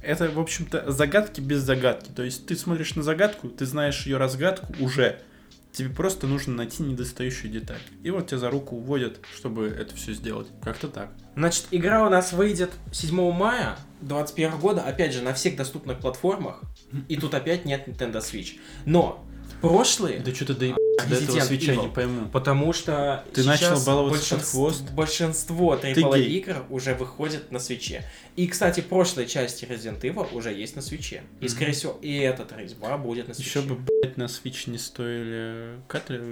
это, в общем-то, загадки без загадки. То есть ты смотришь на загадку, ты знаешь ее разгадку уже. Тебе просто нужно найти недостающую деталь. И вот тебя за руку уводят, чтобы это все сделать. Как-то так. Значит, игра у нас выйдет 7 мая 2021 года, опять же, на всех доступных платформах. И тут опять нет Nintendo Switch. Но прошлые... Да что-то доеб... До этого свеча не пойму. Потому что Ты начал баловаться большинство, хвост? Большинство AAA игр уже выходят на свече. И, кстати, прошлой части Resident Evil уже есть на свече. И, скорее всего, и этот резьба будет на свече. Еще бы, блядь, на свич не стоили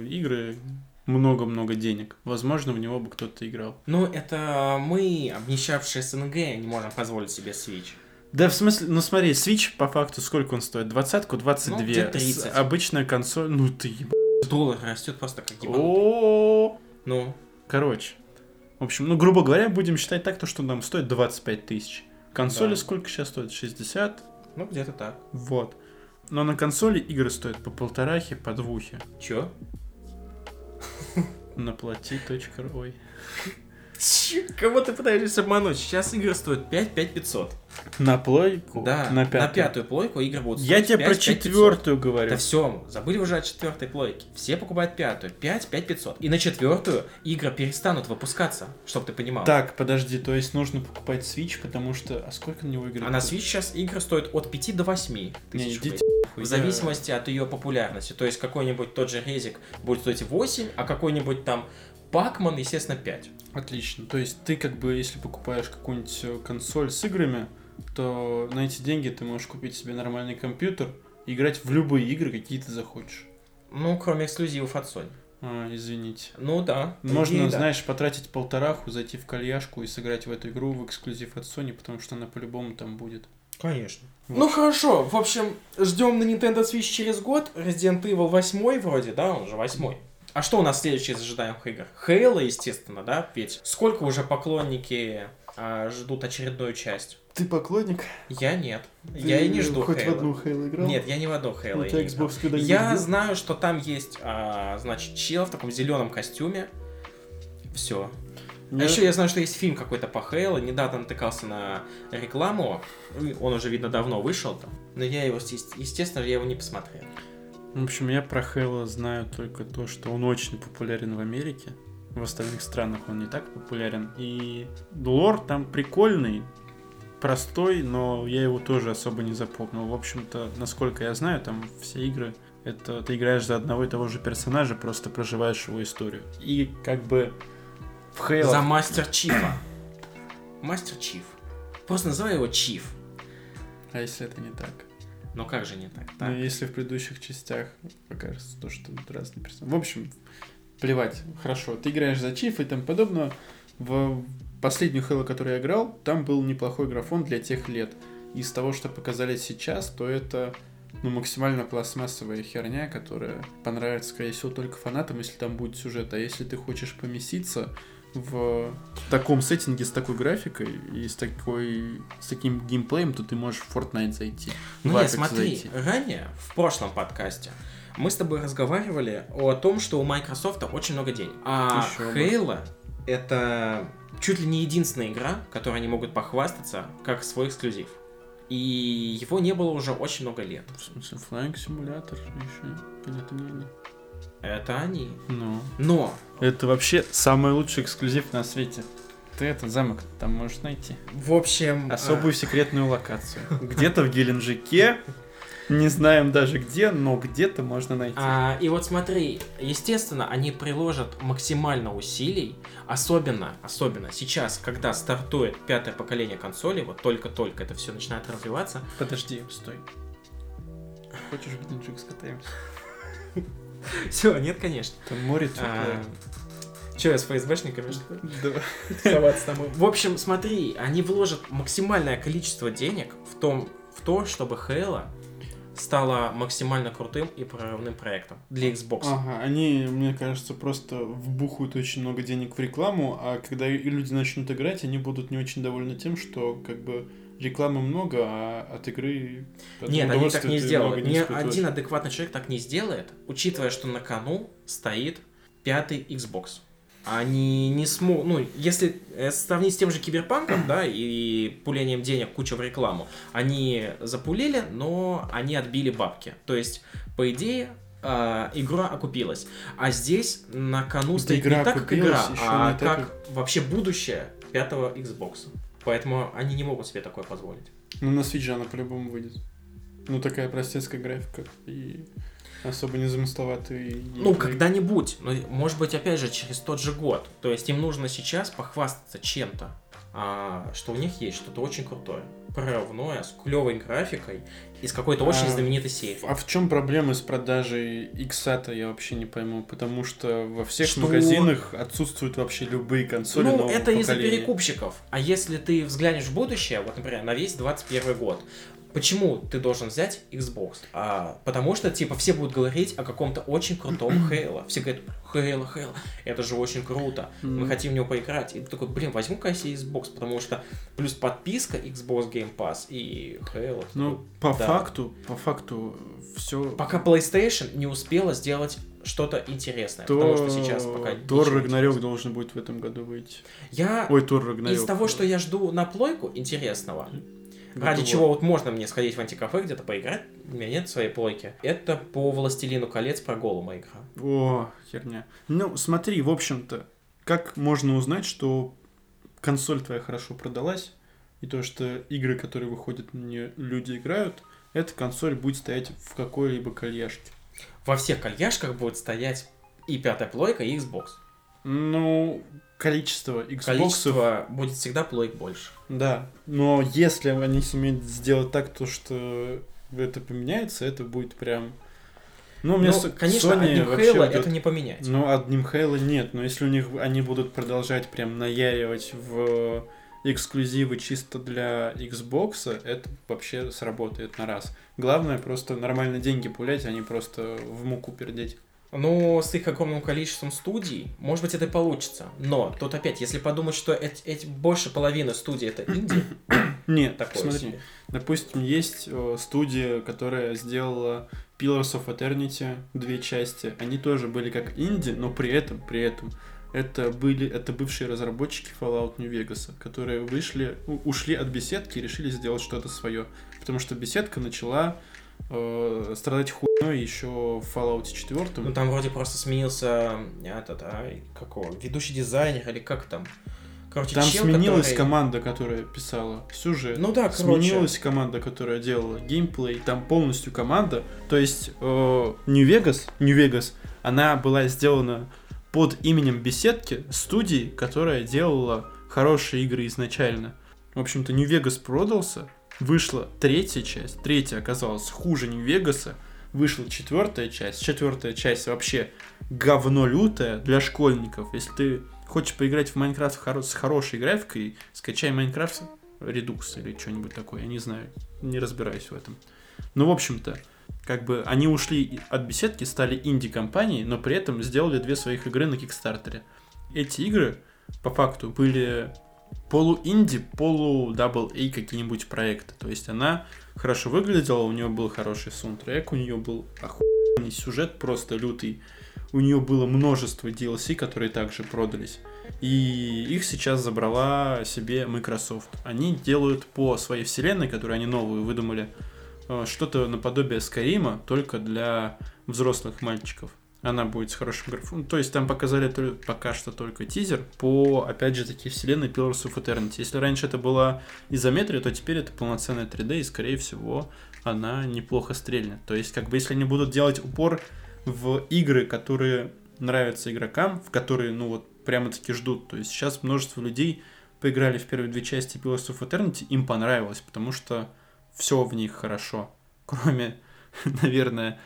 игры много-много денег. Возможно, в него бы кто-то играл. Ну, это мы, обнищавшие СНГ, не можем позволить себе Switch. Да, в смысле, ну смотри, Switch по факту сколько он стоит? Двадцатку, двадцать ну, две. Обычная консоль, ну ты еб... Доллар растет просто как О, Ну. Короче. В общем, ну, грубо говоря, будем считать так, то, что нам стоит 25 тысяч. Консоли да. сколько сейчас стоит? 60? Ну, где-то так. Вот. Но на консоли игры стоят по полторахе, по двухе. Чё? Наплати.рой. Кого ты пытаешься обмануть? Сейчас игры стоят 5 5500. На плойку? Да, на, пятую. на пятую плойку игры будут стоить Я тебе 5, про четвертую говорю. Да все, забыли уже о четвертой плойке. Все покупают пятую. 5 5500. И на четвертую игры перестанут выпускаться, чтобы ты понимал. Так, подожди, то есть нужно покупать Switch, потому что... А сколько на него игры? А на Switch сейчас игры стоят от 5 до 8 тысяч рублей. В зависимости от ее популярности. То есть какой-нибудь тот же резик будет стоить 8, а какой-нибудь там Пакман, естественно, 5. Отлично. То есть ты как бы, если покупаешь какую-нибудь э, консоль с играми, то на эти деньги ты можешь купить себе нормальный компьютер и играть в любые игры, какие ты захочешь. Ну, кроме эксклюзивов от Sony. А, извините. Ну да. Можно, идее, знаешь, да. потратить полтораху, зайти в кальяшку и сыграть в эту игру в эксклюзив от Sony, потому что она по-любому там будет. Конечно. Вот. Ну хорошо, в общем, ждем на Nintendo Switch через год. Resident Evil 8 вроде, да, он же 8. А что у нас следующее из ожидаемых игр? Хейла, естественно, да? Ведь сколько уже поклонники а, ждут очередную часть? Ты поклонник? Я нет. Ты я и не жду хоть Halo. в одну Хейлу играл? Нет, я не в одну Хейлу играл. Я знаю, что там есть, а, значит, чел в таком зеленом костюме. Все. Нет. А еще я знаю, что есть фильм какой-то по Хейлу. Недавно натыкался на рекламу. Он уже, видно, давно вышел там. Но я его, естественно, я его не посмотрел. В общем, я про Хэлла знаю только то, что он очень популярен в Америке. В остальных странах он не так популярен. И лор там прикольный, простой, но я его тоже особо не запомнил. В общем-то, насколько я знаю, там все игры это ты играешь за одного и того же персонажа, просто проживаешь его историю. И как бы в Halo... За Мастер Чифа. Мастер Чиф. Просто называй его Чиф. А если это не так? Но как же не так? так? Ну, если в предыдущих частях покажется то, что разные персонажи. В общем, плевать. Хорошо, ты играешь за Чиф и тому подобное. В последнюю Хэлло, которую я играл, там был неплохой графон для тех лет. Из того, что показали сейчас, то это ну, максимально пластмассовая херня, которая понравится, скорее всего, только фанатам, если там будет сюжет. А если ты хочешь поместиться, в таком сеттинге с такой графикой и с такой с таким геймплеем, то ты можешь в Fortnite зайти. Ну нет, смотри, зайти. ранее в прошлом подкасте мы с тобой разговаривали о том, что у Microsoft очень много денег. А Еще Halo бы. это чуть ли не единственная игра, которой они могут похвастаться как свой эксклюзив. И его не было уже очень много лет. В смысле, Flying Simulator еще? Или это не? Это они. Ну. Но. Это вообще самый лучший эксклюзив на свете. Ты этот замок там можешь найти. В общем... Особую а... секретную локацию. <laughs> Где-то в Геленджике. Не знаем даже где, но где-то можно найти. А, и вот смотри, естественно, они приложат максимально усилий, особенно, особенно сейчас, когда стартует пятое поколение консоли, вот только-только это все начинает развиваться. Подожди, стой. Хочешь в Геленджик скатаемся? <laughs> <laughs> Все, нет, конечно. Там море теплое. Че, я с ФСБшниками, что ли? Да. В общем, смотри, они вложат максимальное количество денег в том, в то, чтобы Хейла стала максимально крутым и прорывным проектом для Xbox. Ага, они, мне кажется, просто вбухают очень много денег в рекламу, а когда люди начнут играть, они будут не очень довольны тем, что как бы рекламы много, а от игры... Нет, они так не сделают. Ни один адекватный человек так не сделает, учитывая, что на кону стоит пятый Xbox они не смогут, ну, если э, сравнить с тем же Киберпанком, да, и пулением денег, куча в рекламу, они запулили, но они отбили бабки. То есть, по идее, э, игра окупилась. А здесь на кону стоит игра не так, как игра, а как вообще будущее пятого Xbox. Поэтому они не могут себе такое позволить. Ну, на Switch она по-любому выйдет. Ну, такая простецкая графика. И особо не замысловатый. Ну, когда-нибудь. Но, может быть, опять же, через тот же год. То есть им нужно сейчас похвастаться чем-то, а, что у них есть что-то очень крутое, прорывное, с клевой графикой и с какой-то очень а, знаменитой серией. А в чем проблема с продажей X-то, я вообще не пойму, потому что во всех что... магазинах отсутствуют вообще любые консоли Ну, это из-за перекупщиков. А если ты взглянешь в будущее, вот, например, на весь 21 год, Почему ты должен взять Xbox? А, потому что, типа, все будут говорить о каком-то очень крутом Хейла. Все говорят, Хейла, Хейла, это же очень круто. Мы хотим в него поиграть. И ты такой, блин, возьму-ка себе Xbox, потому что плюс подписка Xbox Game Pass и Halo. Ну, по да. факту, по факту все... Пока PlayStation не успела сделать что-то интересное, то... потому что сейчас пока Тор Рагнарёк должен будет в этом году выйти. Я... Ой, Тор Рагнарёк. Из того, что я жду на плойку интересного, Ради вот. чего вот можно мне сходить в антикафе где-то поиграть, у меня нет своей плойки. Это по Властелину колец про голума игра. О, херня. Ну, смотри, в общем-то, как можно узнать, что консоль твоя хорошо продалась, и то, что игры, которые выходят нее, люди играют, эта консоль будет стоять в какой-либо кальяшке. Во всех кальяшках будет стоять и пятая плойка, и Xbox. Ну, количество Xbox... Количество будет всегда плойк больше. Да, но если они сумеют сделать так, то что это поменяется, это будет прям... Ну, мне ну, конечно, Sony одним Halo это не поменять. Ну, одним Halo нет, но если у них они будут продолжать прям наяривать в эксклюзивы чисто для Xbox, это вообще сработает на раз. Главное просто нормально деньги пулять, а не просто в муку пердеть. Ну, с их огромным количеством студий, может быть, это и получится. Но тут опять, если подумать, что эти, эти больше половины студий это инди. <coughs> Нет, такое смотри. Себе. Допустим, есть э, студия, которая сделала Pillars of Eternity, две части. Они тоже были как инди, но при этом, при этом, это были, это бывшие разработчики Fallout New Vegas, которые вышли, ушли от беседки и решили сделать что-то свое. Потому что беседка начала э, страдать хуйней еще в Fallout 4. Ну там вроде просто сменился этот, а, какого, ведущий дизайнер или как там. Короче, там чел, сменилась который... команда, которая писала сюжет. Ну да, короче. Сменилась команда, которая делала геймплей. Там полностью команда. То есть э, New Vegas, New Vegas, она была сделана под именем беседки студии, которая делала хорошие игры изначально. В общем-то, New Vegas продался, Вышла третья часть, третья оказалась хуже Нью-Вегаса, вышла четвертая часть, четвертая часть вообще говно лютое для школьников. Если ты хочешь поиграть в Майнкрафт с хорошей графикой, скачай Майнкрафт Redux или что-нибудь такое, я не знаю, не разбираюсь в этом. Ну, в общем-то, как бы они ушли от беседки, стали инди-компанией, но при этом сделали две своих игры на Кикстартере. Эти игры, по факту, были полу-инди, полу-дабл-A какие-нибудь проекты. То есть она хорошо выглядела, у нее был хороший саундтрек, у нее был охуенный сюжет просто лютый. У нее было множество DLC, которые также продались. И их сейчас забрала себе Microsoft. Они делают по своей вселенной, которую они новую выдумали, э, что-то наподобие Скайрима, только для взрослых мальчиков она будет с хорошим графоном. То есть там показали пока что только тизер по, опять же, таки вселенной Pillars of Eternity. Если раньше это была изометрия, то теперь это полноценная 3D, и, скорее всего, она неплохо стрельнет. То есть, как бы, если они будут делать упор в игры, которые нравятся игрокам, в которые, ну вот, прямо-таки ждут. То есть сейчас множество людей поиграли в первые две части Pillars of Eternity, им понравилось, потому что все в них хорошо. Кроме, <laughs> наверное,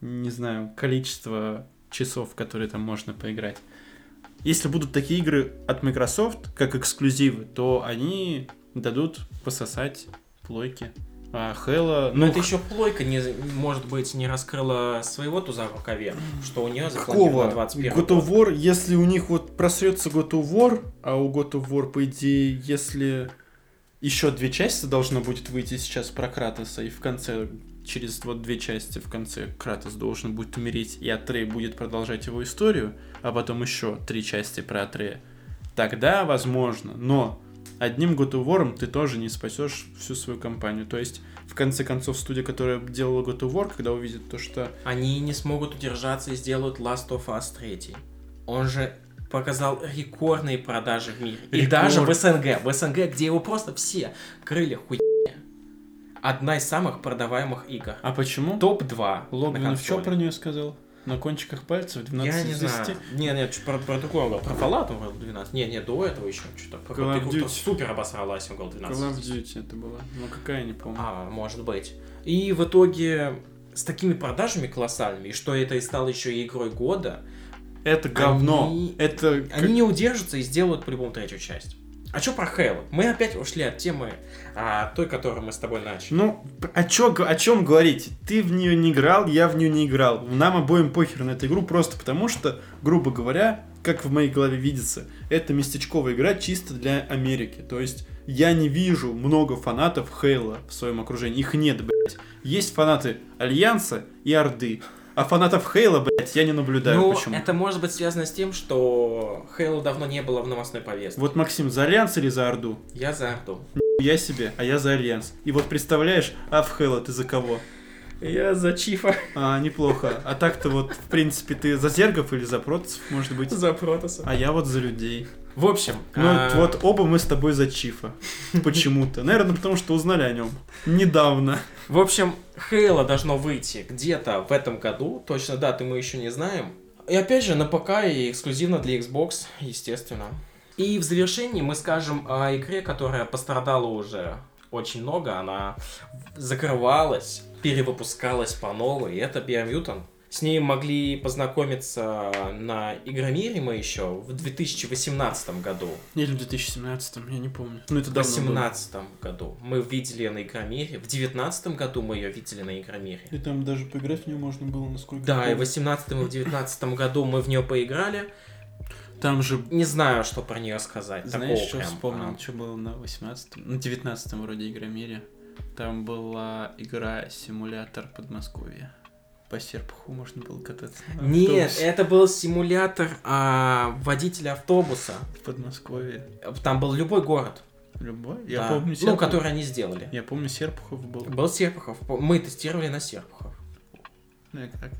не знаю, количество часов, которые там можно поиграть. Если будут такие игры от Microsoft, как эксклюзивы, то они дадут пососать плойки. А Хэлла... Ну, это еще плойка, не, может быть, не раскрыла своего туза в рукаве, что у нее запланировано 21 God of War, если у них вот просрется God of War, а у God of War, по идее, если еще две части должно будет выйти сейчас про Кратоса, и в конце, через вот две части в конце Кратос должен будет умереть, и Атрей будет продолжать его историю, а потом еще три части про Атрея, тогда возможно, но одним God of War ты тоже не спасешь всю свою компанию. То есть, в конце концов, студия, которая делала God of War, когда увидит то, что... Они не смогут удержаться и сделают Last of Us 3. Он же показал рекордные продажи в мире. Рекорд. И даже в СНГ. В СНГ, где его просто все крылья хуй одна из самых продаваемых игр. А почему? Топ-2. Логвинов что про нее сказал? На кончиках пальцев 12 Я не знаю. Нет, нет, про, про другое он говорил. Про Fallout он говорил 12. Нет, нет, до этого еще что-то. Про Call of Duty. Супер обосралась, он говорил 12. Call of Duty это была. Ну какая, не помню. А, может быть. И в итоге с такими продажами колоссальными, и что это и стало еще и игрой года, это говно. Они, это... они не удержатся и сделают по-любому третью часть. А что про Хейла? Мы опять ушли от темы а, той, которую мы с тобой начали. Ну, о, чё, о чем говорить? Ты в нее не играл, я в нее не играл. Нам обоим похер на эту игру, просто потому что, грубо говоря, как в моей голове видится, это местечковая игра чисто для Америки. То есть я не вижу много фанатов Хейла в своем окружении. Их нет, блядь. Есть фанаты Альянса и Орды. А фанатов Halo, блядь, я не наблюдаю. Ну, Почему? это может быть связано с тем, что Halo давно не было в новостной повестке. Вот, Максим, за Альянс или за Орду? Я за Орду. Я себе, а я за Альянс. И вот представляешь, а в Halo ты за кого? Я за Чифа. А, неплохо. А так-то вот, в принципе, ты за зергов или за протоссов, может быть? За протоссов. А я вот за людей. В общем. Ну, а... вот оба мы с тобой за Чифа. Почему-то. Наверное, потому что узнали о нем недавно. В общем, Хейла должно выйти где-то в этом году. Точно даты мы еще не знаем. И опять же, на ПК и эксклюзивно для Xbox, естественно. И в завершении мы скажем о игре, которая пострадала уже очень много. Она закрывалась, перевыпускалась по новой. И это Biomutant. С ней могли познакомиться на Игромире мы еще в 2018 году. Или в 2017, я не помню. Ну, это в 2018 году. Мы видели ее на Игромире. В 2019 году мы ее видели на Игромире. И там даже поиграть в нее можно было, насколько Да, и в 2018 и в 2019 году мы в нее поиграли. Там же... Не знаю, что про нее сказать. Знаешь, что прям, вспомнил, а... что было на 18 на 19 вроде Игромире? Там была игра симулятор Подмосковья по Серпуху можно было кататься. Нет, это был симулятор а, водителя автобуса. В Подмосковье. Там был любой город. Любой? Я да. помню Серпухов. Ну, который они сделали. Я помню, Серпухов был. Был Серпухов. Мы тестировали на Серпухов. Ну и как?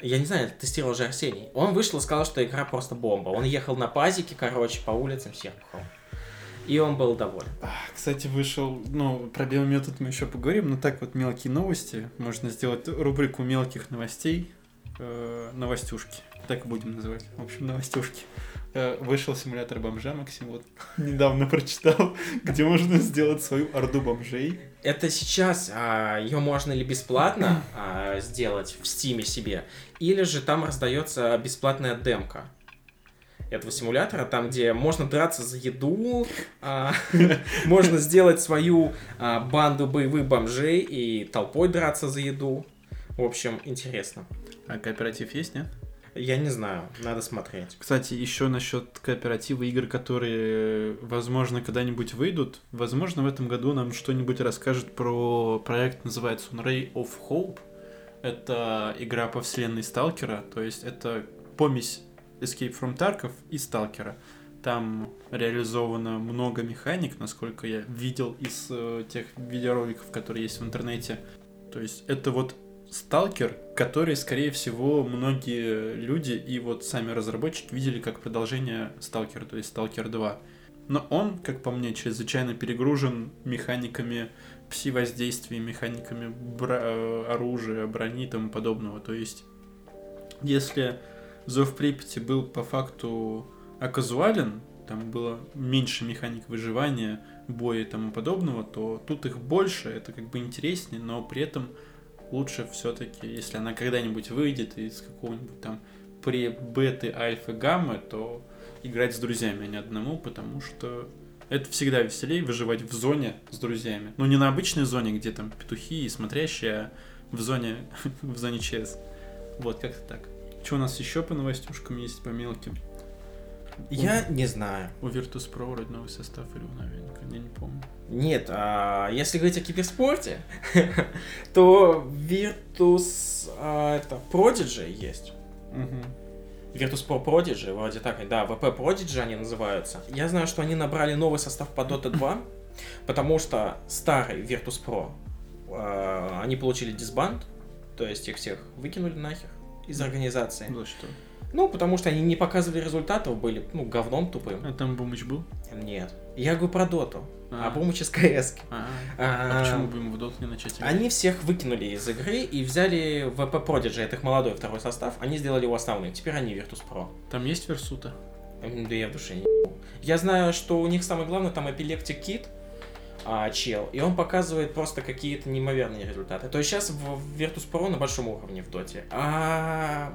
Я не знаю, тестировал же Арсений. Он вышел и сказал, что игра просто бомба. Он ехал на пазике, короче, по улицам Серпухова. И он был доволен. Кстати, вышел, ну, про биометод мы еще поговорим, но так вот мелкие новости. Можно сделать рубрику мелких новостей. Э, новостюшки. Так будем называть. В общем, новостюшки. Э, вышел симулятор бомжа, Максим, вот <laughs> недавно прочитал, <laughs> где можно сделать свою орду бомжей. Это сейчас а, ее можно или бесплатно а, сделать в стиме себе, или же там раздается бесплатная демка этого симулятора, там, где можно драться за еду, а, <laughs> можно сделать свою а, банду боевых бомжей и толпой драться за еду. В общем, интересно. А кооператив есть, нет? Я не знаю, надо смотреть. Кстати, еще насчет кооператива игр, которые, возможно, когда-нибудь выйдут. Возможно, в этом году нам что-нибудь расскажет про проект, называется он Ray of Hope. Это игра по вселенной Сталкера, то есть это помесь Escape from Tarkov и Сталкера. Там реализовано много механик, насколько я видел из э, тех видеороликов, которые есть в интернете. То есть это вот Сталкер, который, скорее всего, многие люди и вот сами разработчики видели как продолжение Сталкера, то есть Сталкер 2. Но он, как по мне, чрезвычайно перегружен механиками пси-воздействия, механиками бра- э, оружия, брони и тому подобного. То есть, если Зов Припяти был по факту оказуален, там было меньше механик выживания, боя и тому подобного, то тут их больше, это как бы интереснее, но при этом лучше все-таки, если она когда-нибудь выйдет из какого-нибудь там пре-беты, альфа, гаммы, то играть с друзьями, а не одному, потому что это всегда веселее выживать в зоне с друзьями. Ну, не на обычной зоне, где там петухи и смотрящие, а в зоне, <laughs> в зоне ЧС. Вот, как-то так. Что у нас еще по новостюшкам есть, по мелким? Я у, не знаю. У Virtus.pro вроде новый состав или у новинка, я не помню. Нет, а если говорить о киберспорте, <laughs> то Virtus а, это Prodigy есть. Угу. Virtus Pro Prodigy, вроде так, да, VP Prodigy они называются. Я знаю, что они набрали новый состав по Dota 2, <coughs> потому что старый Virtus Pro, э, они получили дисбанд, то есть их всех выкинули нахер из организации. За что? Ну, потому что они не показывали результатов, были, ну, говном тупым. А там Бумыч был? Нет. Я говорю про Доту. А, а Бумыч из КС. А, а, а почему бы ему в Доту не начать играть? Они всех выкинули из игры и взяли VP Prodigy, это их молодой второй состав, они сделали его основным. Теперь они Virtus Pro. Там есть Версута? Да я в душе не Я знаю, что у них самое главное там Epileptic Kit, а, чел, и он показывает просто какие-то неимоверные результаты. То есть сейчас в Virtus Pro на большом уровне в доте. А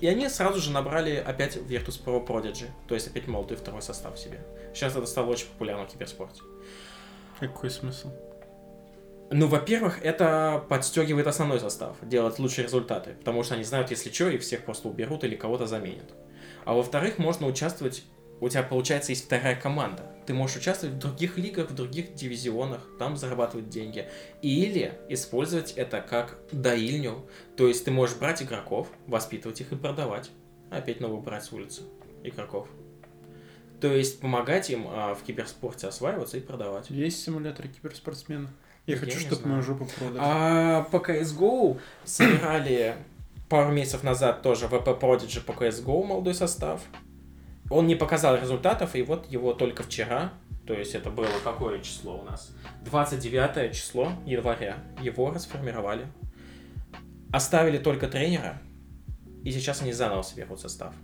и они сразу же набрали опять Virtus Pro Prodigy, то есть опять молодой второй состав себе. Сейчас это стало очень популярно в киберспорте. Какой смысл? Ну, во-первых, это подстегивает основной состав, делать лучшие результаты, потому что они знают, если что, их всех просто уберут или кого-то заменят. А во-вторых, можно участвовать у тебя, получается, есть вторая команда. Ты можешь участвовать в других лигах, в других дивизионах, там зарабатывать деньги. Или использовать это как доильню. То есть ты можешь брать игроков, воспитывать их и продавать. Опять новых брать с улицы игроков. То есть помогать им а, в киберспорте осваиваться и продавать. Есть симуляторы киберспортсмена? Я, Я хочу, чтобы мою жопу продали. А по CSGO собирали пару месяцев назад тоже VP Prodigy по CSGO молодой состав. Он не показал результатов, и вот его только вчера, то есть это было какое число у нас? 29 число января. Его расформировали. Оставили только тренера, и сейчас они заново соберут состав.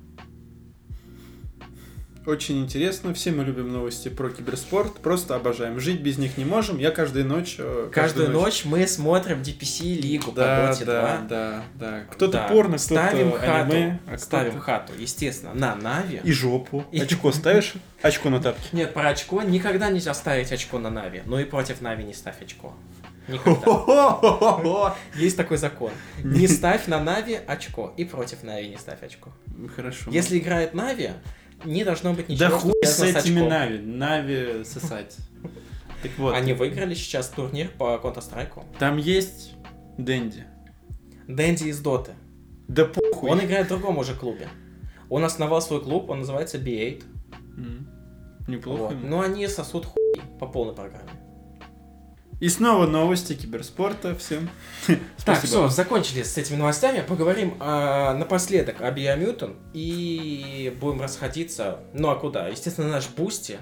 Очень интересно. Все мы любим новости про киберспорт. Просто обожаем. Жить без них не можем. Я каждую ночь... Э, каждую, каждую ночь... ночь мы смотрим DPC лигу да, по Dota да, 2. Да, да, Кто-то да. порно, кто-то ставим хату, аниме. А ставим кто хату, естественно, на Нави. И жопу. И... Очко <laughs> ставишь? Очко на тапке. Нет, про очко никогда нельзя ставить очко на NaVi. Ну и против NaVi не ставь очко. <laughs> Есть такой закон. Не ставь на NaVi очко. И против NaVi не ставь очко. Хорошо. Если играет NaVi, не должно быть ничего, Да хуй с этими NaVi. NaVi сосать. Так вот. Они выиграли сейчас турнир по Counter-Strike. Там есть Dendi. Dendi из Доты. Да похуй. Он играет в другом уже клубе. Он основал свой клуб, он называется B8. Mm. Неплохо. Вот. Но они сосут хуй по полной программе. И снова новости киберспорта всем. <laughs> Так, все, закончили с этими новостями. Поговорим э, напоследок о Biomutant и будем расходиться. Ну а куда? Естественно, наш Boosty.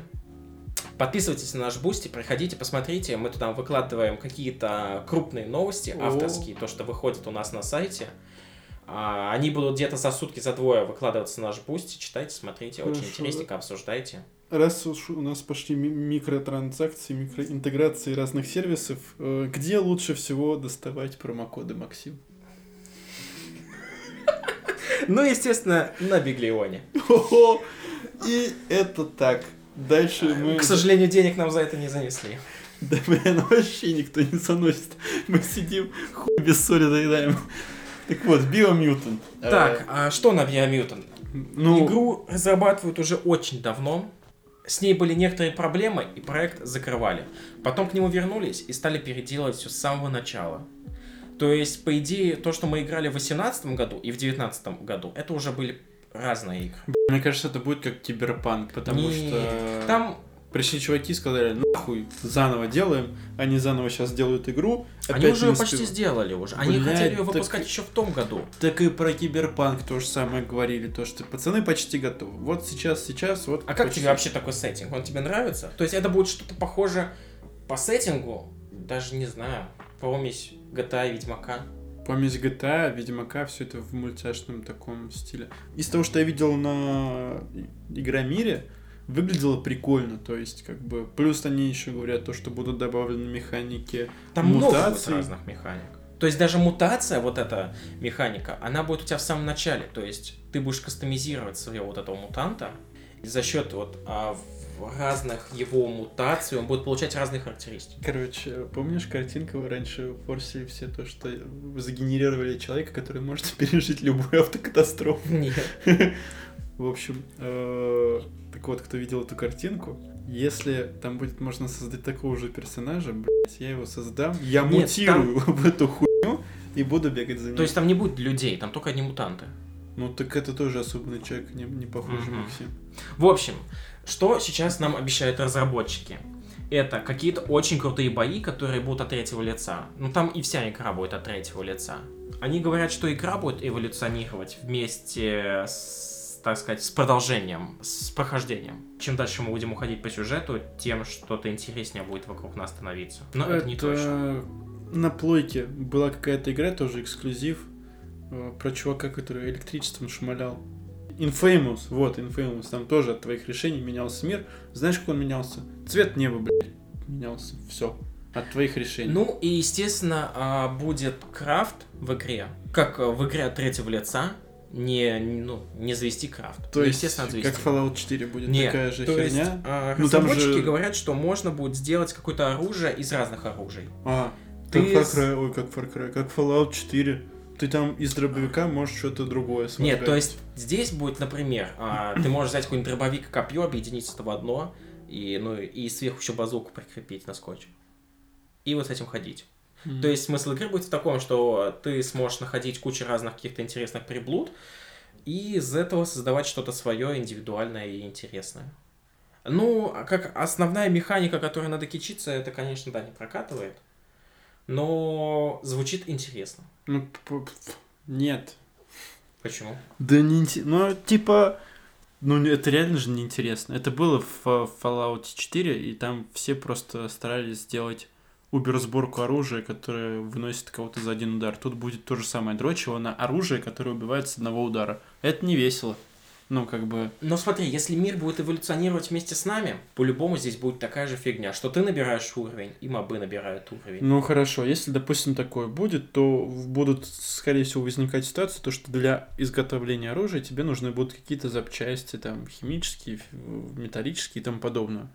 Подписывайтесь на наш Boosty, приходите, посмотрите. Мы туда выкладываем какие-то крупные новости, авторские, то, что выходит у нас на сайте. А, они будут где-то за сутки, за двое выкладываться на наш Boosty. Читайте, смотрите, очень интересненько, обсуждайте раз уж у нас пошли микротранзакции, микроинтеграции разных сервисов, э, где лучше всего доставать промокоды Максим? Ну, естественно, на Биглионе. И это так. Дальше мы... К сожалению, денег нам за это не занесли. Да, блин, вообще никто не заносит. Мы сидим, хуй без соли заедаем. Так вот, Biomutant. Так, а что на Biomutant? Ну... Игру разрабатывают уже очень давно. С ней были некоторые проблемы, и проект закрывали. Потом к нему вернулись и стали переделывать все с самого начала. То есть, по идее, то, что мы играли в 2018 году и в 2019 году, это уже были разные игры. Мне кажется, это будет как киберпанк, потому Не, что... Там Пришли чуваки и сказали, нахуй, заново делаем, они заново сейчас делают игру. Они уже почти сделали уже. Они Блядь, хотели ее выпускать так, еще в том году. Так и про Киберпанк то же самое говорили, то что пацаны почти готовы. Вот сейчас, сейчас, вот. А как тебе вообще такой сеттинг? Он тебе нравится? То есть это будет что-то похоже по сеттингу, даже не знаю, помесь GTA и Ведьмака? Помесь GTA, Ведьмака, все это в мультяшном таком стиле. Из того, что я видел на Игромире, выглядело прикольно, то есть как бы плюс они еще говорят то, что будут добавлены механики Там мутации. много разных механик. То есть даже мутация, вот эта механика, она будет у тебя в самом начале. То есть ты будешь кастомизировать своего вот этого мутанта, и за счет вот а, разных его мутаций он будет получать разные характеристики. Короче, помнишь картинку вы раньше форсили все то, что загенерировали человека, который может пережить любую автокатастрофу? Нет. <laughs> В общем, э, так вот, кто видел эту картинку, если там будет можно создать такого же персонажа, блядь, я его создам, я Нет, мутирую там... <laughs> в эту хуйню и буду бегать за ним. То есть там не будет людей, там только одни мутанты. Ну так это тоже особенный человек, не, не похожий mm-hmm. Максим. В общем, что сейчас нам обещают разработчики? Это какие-то очень крутые бои, которые будут от третьего лица. Ну там и вся игра будет от третьего лица. Они говорят, что игра будет эволюционировать вместе с, так сказать, с продолжением, с прохождением. Чем дальше мы будем уходить по сюжету, тем что-то интереснее будет вокруг нас становиться. Но это, это не точно. На плойке была какая-то игра, тоже эксклюзив, Э, про чувака, который электричеством шмалял. Infamous, вот, Infamous, там тоже от твоих решений менялся мир. Знаешь, как он менялся? Цвет неба, блядь, менялся. Все. От твоих решений. Ну и, естественно, а, будет крафт в игре. Как в игре от третьего лица, не, ну, не завести крафт. То ну, есть, естественно, завести. как Fallout 4 будет Нет, такая же то херня? Есть, а, ну, разработчики же... говорят, что можно будет сделать какое-то оружие из разных оружий. А, ты как Far Cry, ой, как Far Cry, как Fallout 4 ты там из дробовика можешь что-то другое сваргать. Нет, то есть здесь будет, например, а, ты можешь взять какой-нибудь дробовик и копье, объединить это в одно, и, ну, и сверху еще базуку прикрепить на скотч. И вот с этим ходить. Mm-hmm. То есть смысл игры будет в таком, что ты сможешь находить кучу разных каких-то интересных приблуд, и из этого создавать что-то свое индивидуальное и интересное. Ну, а как основная механика, которой надо кичиться, это, конечно, да, не прокатывает но звучит интересно. Ну, нет. Почему? Да не Ну, типа, ну, это реально же неинтересно. Это было в Fallout 4, и там все просто старались сделать убер-сборку оружия, которое выносит кого-то за один удар. Тут будет то же самое дрочево на оружие, которое убивает с одного удара. Это не весело. Ну, как бы... Но смотри, если мир будет эволюционировать вместе с нами, по-любому здесь будет такая же фигня, что ты набираешь уровень, и мобы набирают уровень. Ну, хорошо. Если, допустим, такое будет, то будут, скорее всего, возникать ситуации, то, что для изготовления оружия тебе нужны будут какие-то запчасти, там, химические, металлические и тому подобное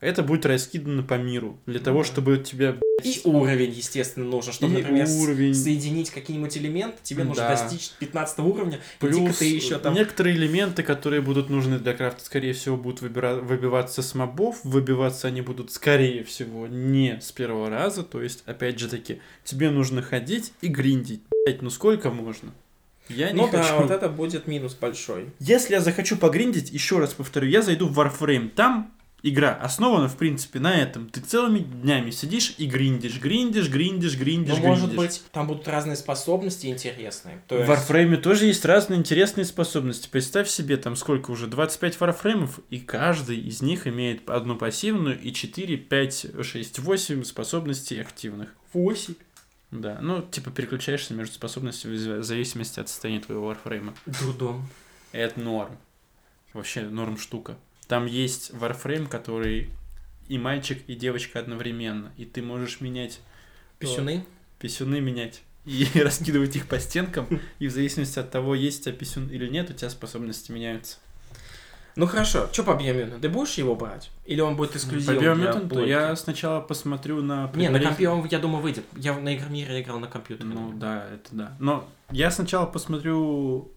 это будет раскидано по миру для того, чтобы тебя... И уровень, естественно, нужен, чтобы, и например, уровень. соединить какие-нибудь элементы, тебе да. нужно достичь 15 уровня, Плюс ты еще там... некоторые элементы, которые будут нужны для крафта, скорее всего, будут выбира... выбиваться с мобов, выбиваться они будут, скорее всего, не с первого раза, то есть, опять же таки, тебе нужно ходить и гриндить. Блять, ну сколько можно? Я не ну хочу. да, вот это будет минус большой. Если я захочу погриндить, еще раз повторю, я зайду в Warframe. Там игра основана, в принципе, на этом. Ты целыми днями сидишь и гриндишь, гриндишь, гриндишь, гриндишь, Ну, может быть, там будут разные способности интересные. То есть... В Warframe тоже есть разные интересные способности. Представь себе, там сколько уже, 25 варфреймов, и каждый из них имеет одну пассивную и 4, 5, 6, 8 способностей активных. 8? Да, ну, типа переключаешься между способностями в зависимости от состояния твоего варфрейма. Дудом. Это норм. Вообще норм штука. Там есть Warframe, который и мальчик, и девочка одновременно. И ты можешь менять... Писюны? Писюны менять. И <laughs> раскидывать их по стенкам. И в зависимости от того, есть у тебя писюн или нет, у тебя способности меняются. Ну хорошо, что по Биомютанту? Ты будешь его брать? Или он будет эксклюзивом По Биомютанту я сначала посмотрю на... Не, на компе он, я думаю, выйдет. Я на Игромире играл на компьютере. Ну да, это да. Но я сначала посмотрю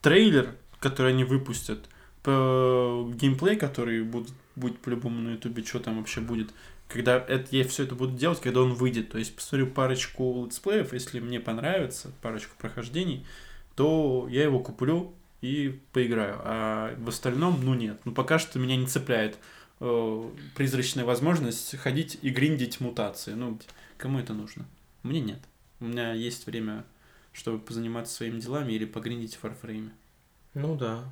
трейлер, который они выпустят геймплей, который будет, будет по-любому на ютубе, что там вообще будет, когда это, я все это буду делать, когда он выйдет. То есть посмотрю парочку летсплеев, если мне понравится, парочку прохождений, то я его куплю и поиграю. А в остальном, ну нет. Ну пока что меня не цепляет э, призрачная возможность ходить и гриндить мутации. Ну, кому это нужно? Мне нет. У меня есть время, чтобы позаниматься своими делами или погриндить в Warframe. Ну да.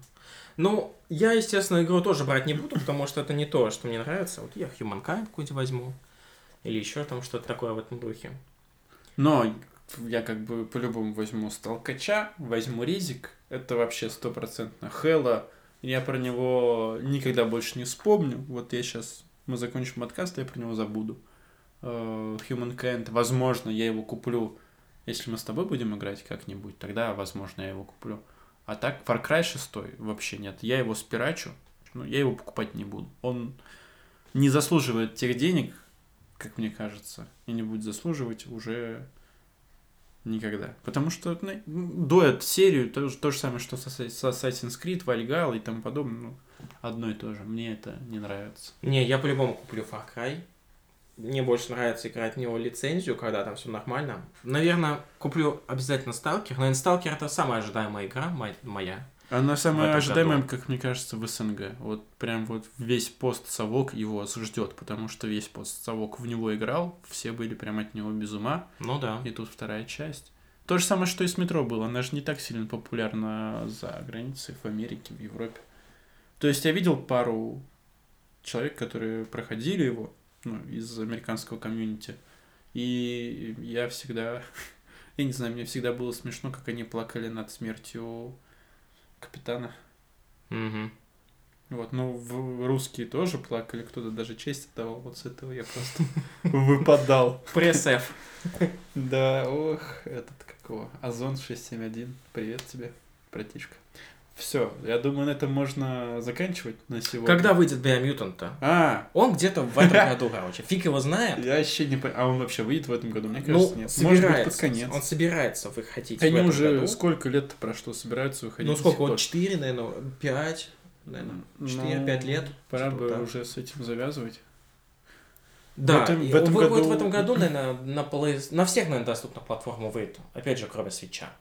Ну, я, естественно, игру тоже брать не буду, потому что это не то, что мне нравится. Вот я Humankind какую-нибудь возьму. Или еще там что-то такое в этом духе. Но я как бы по-любому возьму Сталкача, возьму Ризик. Это вообще стопроцентно. Хэлла, я про него никогда больше не вспомню. Вот я сейчас, мы закончим подкаст, я про него забуду. э, Humankind. Возможно, я его куплю, если мы с тобой будем играть как-нибудь, тогда, возможно, я его куплю. А так, Far Cry 6 вообще нет. Я его спирачу, но я его покупать не буду. Он не заслуживает тех денег, как мне кажется, и не будет заслуживать уже никогда. Потому что ну, дуэт серию то, то же самое, что с Assassin's Creed, Valhalla и тому подобное, ну, одно и то же. Мне это не нравится. Не, я по-любому куплю Far Cry. Мне больше нравится играть в него лицензию, когда там все нормально. Наверное, куплю обязательно Сталкер. Наверное, Сталкер это самая ожидаемая игра моя. Она самая ожидаемая, как мне кажется, в СНГ. Вот прям вот весь пост-совок его ждет, потому что весь пост-совок в него играл, все были прям от него без ума. Ну да. И тут вторая часть. То же самое, что и с метро было. Она же не так сильно популярна за границей, в Америке, в Европе. То есть я видел пару человек, которые проходили его ну, из американского комьюнити. И я всегда, <laughs> я не знаю, мне всегда было смешно, как они плакали над смертью капитана. Угу. Вот, ну, в русские тоже плакали, кто-то даже честь отдавал. Вот с этого я просто <laughs> выпадал. Пресс-Ф. Да, ох, этот какого. Озон 671. Привет тебе, братишка. Все, я думаю, на этом можно заканчивать на сегодня. Когда выйдет Биомьютант-то? А. Он где-то в этом <laughs> году, короче. Фиг его знает. Я вообще не понимаю. А он вообще выйдет в этом году? Мне кажется, ну, нет. Собирается. Может быть, под конец. Он собирается выходить Они уже году. сколько лет прошло, собираются выходить? Ну, сколько? Вот 4, наверное, 5, наверное, 4-5 ну, лет. Пора бы да. уже с этим завязывать. Да, в этом, в этом году... в этом году, <clears throat> наверное, на, play... на всех, наверное, доступных платформах выйдет. Опять же, кроме свеча.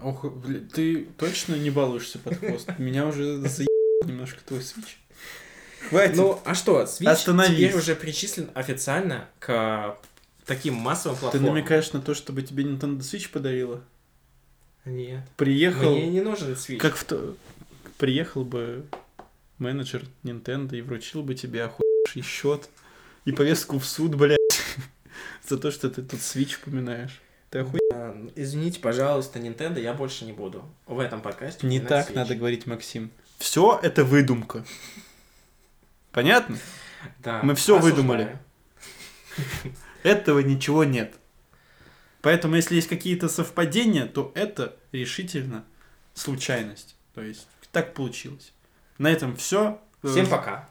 Ох, блин, ты точно не балуешься под хвост? Меня уже заебал немножко твой свич. Хватит. Ну, а что, Switch Остановись. теперь уже причислен официально к таким массовым платформам. Ты намекаешь на то, чтобы тебе Nintendo Switch подарила? Нет. Приехал... Мне не нужен Switch. Как в то... Приехал бы менеджер Nintendo и вручил бы тебе охуевший счет и повестку в суд, блядь, <laughs> за то, что ты тут Switch упоминаешь. Ты охуел? Извините, пожалуйста, Nintendo я больше не буду в этом подкасте. Не так Switch. надо говорить, Максим. Все это выдумка. Понятно? Да. Мы все выдумали. Этого ничего нет. Поэтому, если есть какие-то совпадения, то это решительно случайность. То есть, так получилось. На этом все. Всем пока.